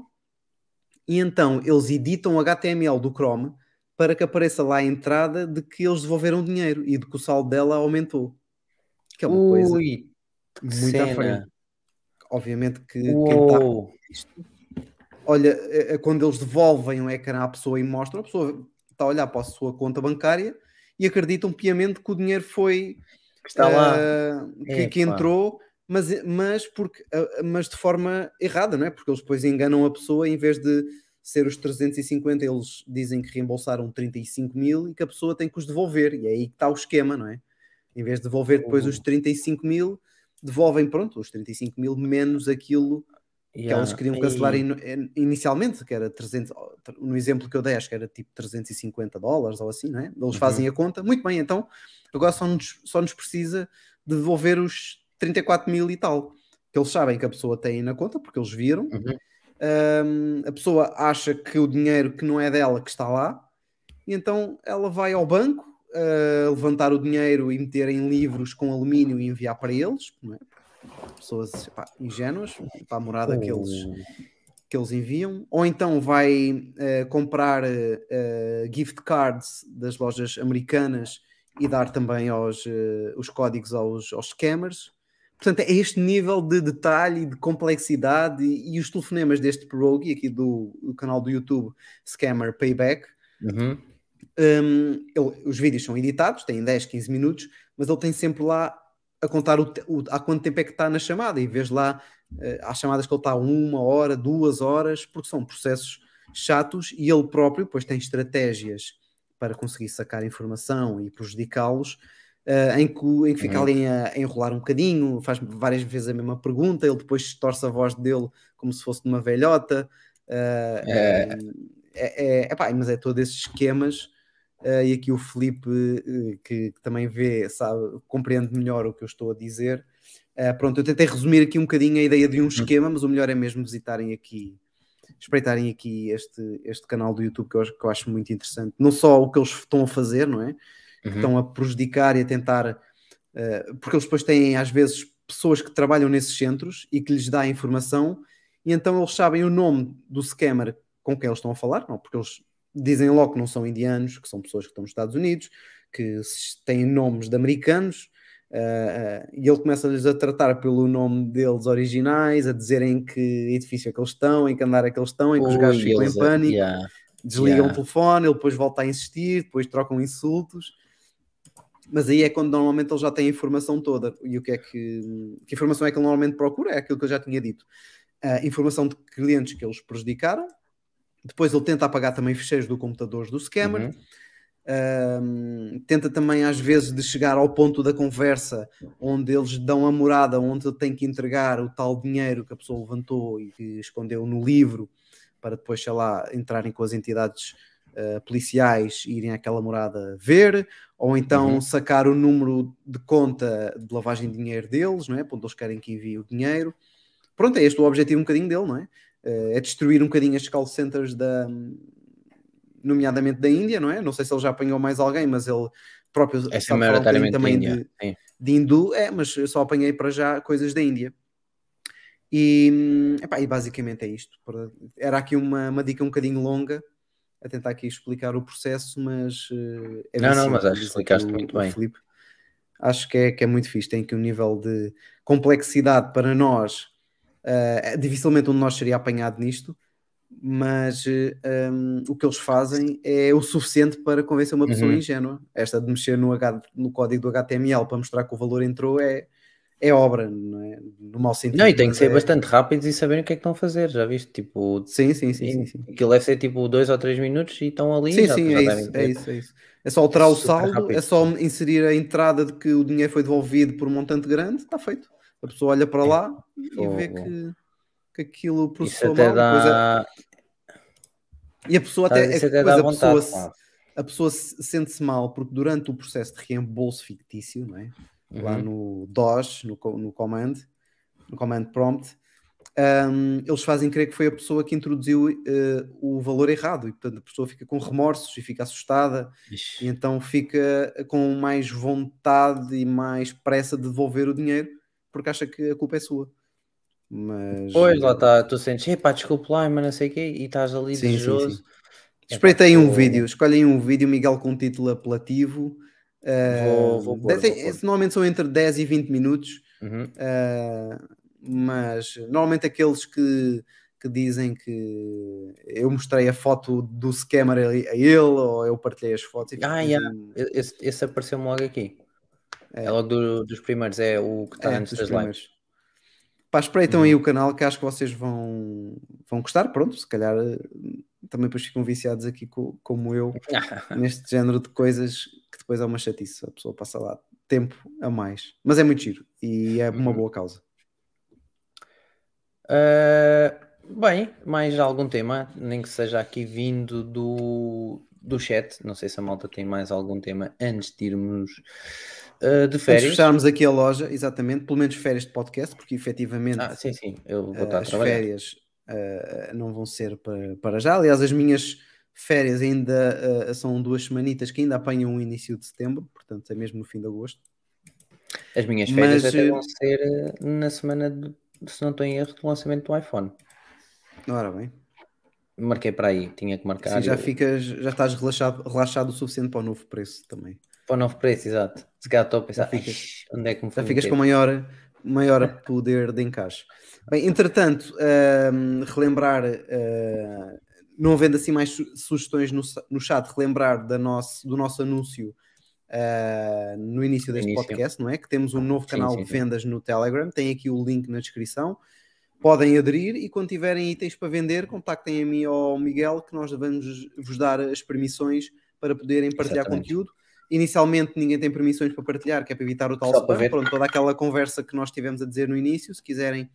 e então eles editam o HTML do Chrome para que apareça lá a entrada de que eles devolveram dinheiro e de que o saldo dela aumentou. Que é uma coisa Ui, que muito à frente. cena. Obviamente que quem está Uou. olha, é- é quando eles devolvem o ecrã à pessoa e mostram, a pessoa está a olhar para a sua conta bancária e acreditam piamente que o dinheiro foi Que está lá. ah, que, que entrou, mas, mas, porque, ah, mas de forma errada, não é? Porque eles depois enganam a pessoa em vez de ser os 350, eles dizem que reembolsaram 35 mil e que a pessoa tem que os devolver, e é aí que está o esquema, não é? Em vez de devolver depois Uhum. os 35 mil, devolvem, pronto, os 35 mil menos aquilo que Yeah. elas queriam cancelar Ei, in- in- inicialmente, que era 300, no exemplo que eu dei, acho que era tipo 350 dólares ou assim, não é? Eles Uhum. fazem a conta, muito bem, então agora só nos, só nos precisa de devolver os 34 mil e tal, que eles sabem que a pessoa tem na conta, porque eles viram. Uhum. Ahm, a pessoa acha que o dinheiro que não é dela que está lá, e então ela vai ao banco ah, levantar o dinheiro e meter em livros com alumínio e enviar para eles, é? pessoas pá, ingênuas para a morada que eles, Uh, que eles enviam, ou então vai eh, comprar eh, gift cards das lojas americanas e dar também aos, os códigos aos, aos scammers. Portanto, é este nível de detalhe, de complexidade e, e os telefonemas deste Rogue, aqui do, do canal do YouTube Scammer Payback, uhum. um, ele- os vídeos são editados, têm 10, 15 minutos, mas ele tem sempre lá a contar o, o- há quanto tempo é que está na chamada, e vês lá Uh, há chamadas que ele está uma hora, duas horas, porque são processos chatos e ele próprio depois tem estratégias para conseguir sacar informação e prejudicá-los, uh, em, que, em que fica uhum. ali a, a, enrolar um bocadinho, faz várias vezes a mesma pergunta, ele depois torce a voz dele como se fosse de uma velhota. Uh, é. É, é, é, mas é todos esses esquemas. Uh, e aqui o Felipe, que, que, também vê, sabe, compreende melhor o que eu estou a dizer. pronto, eu tentei resumir aqui um bocadinho a ideia de um uhum. esquema, mas o melhor é mesmo visitarem aqui espreitarem aqui este, este canal do YouTube que eu, que eu acho muito interessante. Não só o que eles estão a fazer, não é? Que uhum. estão a prejudicar e a tentar. Uh, porque eles depois têm, às vezes, pessoas que trabalham nesses centros e que lhes dá a informação, e então eles sabem o nome do scammer com quem eles estão a falar, não? Porque eles dizem logo que não são indianos, que são pessoas que estão nos Estados Unidos, que têm nomes de americanos, Uh, e ele começa-lhes a tratar pelo nome deles originais, a dizerem que edifício é que eles estão, em que andar é que eles estão, em que Ui, os gajos ficam em pânico, yeah, desligam yeah. o telefone, ele depois volta a insistir, depois trocam insultos. Mas aí é quando normalmente ele já tem a informação toda. E o que é que. Que informação é que ele normalmente procura? É aquilo que eu já tinha dito. Uh, informação de clientes que eles prejudicaram. Depois ele tenta apagar também ficheiros do computador do scammer. Uhum um, tenta também às vezes de chegar ao ponto da conversa onde eles dão a morada, onde ele tem que entregar o tal dinheiro que a pessoa levantou e que escondeu no livro para depois, sei lá, entrarem com as entidades uh, policiais irem àquela morada ver, ou então uhum. sacar o número de conta de lavagem de dinheiro deles, não é? Onde eles querem que envie o dinheiro. Pronto, é este o objetivo um bocadinho dele, não é? Uh, é destruir um bocadinho as call centers da, nomeadamente da Índia, não é? Não sei se ele já apanhou mais alguém, mas ele próprio é maioritariamente também de, de, de, hindu, é, mas eu só apanhei para já coisas da Índia. E, epá, e basicamente é isto. Era aqui uma, uma dica um bocadinho longa a tentar aqui explicar o processo, mas uh, é não, não, mas acho que explicaste o, muito bem. Filipe. Acho que é, que é muito fixe. Tem aqui um nível de complexidade para nós, uh, dificilmente um de nós seria apanhado nisto mas um, o que eles fazem é o suficiente para convencer uma pessoa uhum. ingênua. Esta de mexer no, H, no código do HTML para mostrar que o valor entrou é, é obra, não é? No mau sentido. Não, e tem que ser é... bastante rápidos e saberem o que é que estão a fazer, já viste? Tipo, sim, sim, sim. sim, sim. Aquilo deve ser tipo dois ou três minutos e estão ali. Sim, já, sim, já é, isso, é isso, é isso. É só alterar o saldo, rápido. é só inserir a entrada de que o dinheiro foi devolvido por um montante grande, está feito. A pessoa olha para lá e oh, vê que que aquilo processou mal. Dá... E a pessoa até, é, até a, vontade, pessoa, a pessoa sente-se mal porque durante o processo de reembolso fictício, não é? Uhum. lá no DOS, no, no command, no command prompt, um, eles fazem crer que foi a pessoa que introduziu uh, o valor errado e portanto a pessoa fica com remorsos e fica assustada Ixi. e então fica com mais vontade e mais pressa de devolver o dinheiro porque acha que a culpa é sua. Mas... Pois, lá está, tu sentes, epá, desculpe lá, mas não sei o quê, e estás ali sim, desejoso. Sim, sim. Espreitei um vídeo, escolhem um vídeo, Miguel, com um título apelativo. Uh, vou, vou pôr, vou pôr. Normalmente são entre 10 e 20 minutos, uhum. uh, mas normalmente aqueles que, que dizem que eu mostrei a foto do scammer a ele ou eu partilhei as fotos. Ah, yeah. esse, esse apareceu-me logo aqui. É, é logo do, dos primeiros, é o que está é, antes das primeiros. lives. Pá, espreitam uhum. aí o canal que acho que vocês vão, vão gostar. Pronto, se calhar também depois ficam viciados aqui co, como eu [LAUGHS] neste género de coisas que depois é uma chatice. A pessoa passa lá tempo a mais. Mas é muito giro e é uma uhum. boa causa. Uh, bem, mais algum tema, nem que seja aqui vindo do, do chat. Não sei se a malta tem mais algum tema antes de irmos uh, de férias. Antes de fecharmos aqui a loja, exatamente, pelo menos férias de podcast, porque efetivamente ah, sim, sim, eu vou estar uh, as férias uh, não vão ser para, para já. Aliás, as minhas férias ainda são duas semanitas que ainda apanham o início de setembro, portanto é mesmo no fim de agosto. As minhas férias Mas, até vão ser na semana, de, se não estou em erro, do lançamento do iPhone. Ora bem. Marquei para aí, tinha que marcar. Sim, já eu... ficas, já estás relaxado, relaxado o suficiente para o novo preço também. Para o novo preço, exato. Se calhar estou a pensar, ficas, onde é que me Já ficas com maior, maior poder de encaixe. Bem, entretanto, uh, relembrar, uh, não havendo assim mais su sugestões no, no chat, relembrar da nosso, do nosso anúncio uh, no início deste início. podcast, não é? Que temos um novo canal sim, sim, de vendas no Telegram, tem aqui o link na descrição. podem aderir e quando tiverem itens para vender, contactem a mim ou ao Miguel que nós vamos vos dar as permissões para poderem partilhar Exatamente. conteúdo. Inicialmente ninguém tem permissões para partilhar, que é para evitar o tal Só spam. Pronto, toda aquela conversa que nós tivemos a dizer no início, se quiserem,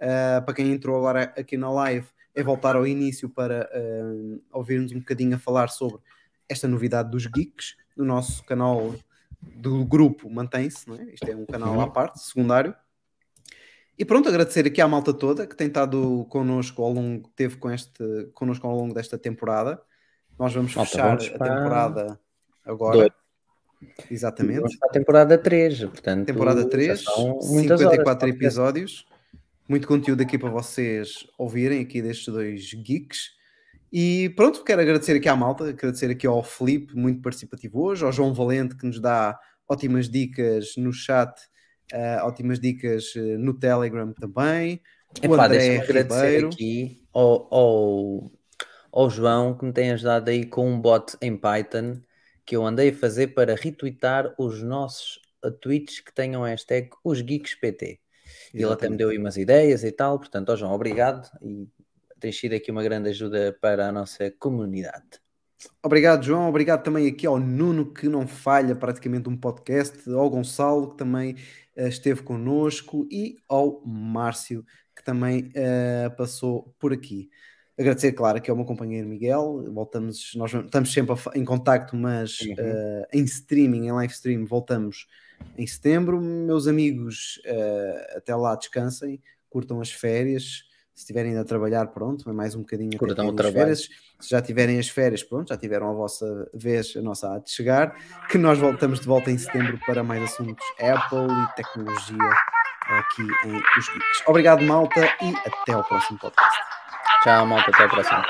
ah, para quem entrou agora aqui na live, é voltar ao início para ah, ouvirmos um bocadinho a falar sobre esta novidade dos geeks no nosso canal do grupo mantém-se, não é? Isto é um canal Uhum. à parte, secundário. E pronto, agradecer aqui à malta toda que tem estado connosco ao longo, teve com este, connosco ao longo desta temporada. Nós vamos Malta, fechar vamos a temporada agora. dois. Exatamente. Vamos para a temporada 3, portanto. Temporada já 3, são muitas 54 horas, episódios. Muito conteúdo aqui para vocês ouvirem aqui destes dois geeks. E pronto, quero agradecer aqui à malta, agradecer aqui ao Felipe, muito participativo hoje, ao João Valente, que nos dá ótimas dicas no chat, ah, ótimas dicas eh, no Telegram também. O Epá, André agradecer aqui ao, ao, ao João que me tem ajudado aí com um bot em Python que eu andei a fazer para retweetar os nossos uh, tweets que tenham a hashtag os geekspt. E ele até me deu aí umas ideias e tal, portanto, ó João, obrigado e tens sido aqui uma grande ajuda para a nossa comunidade. Obrigado, João. Obrigado também aqui ao Nuno, que não falha praticamente um podcast, ao Gonçalo, que também eh, esteve connosco, e ao Márcio, que também eh, passou por aqui. Agradecer, claro, aqui ao meu companheiro Miguel. Voltamos, nós estamos sempre em contacto, mas Uhum. eh, em streaming, em live stream, voltamos em setembro. Meus amigos, eh, até lá descansem, curtam as férias. Se estiverem ainda a trabalhar, pronto, é mais um bocadinho Curtam o trabalho. férias. Se já tiverem as férias, pronto, já tiveram a vossa vez, a nossa há de chegar, que nós voltamos de volta em setembro para mais assuntos Apple e tecnologia aqui em Os Geeks. Obrigado, malta, e até ao próximo podcast. Chamo, que te atrasado.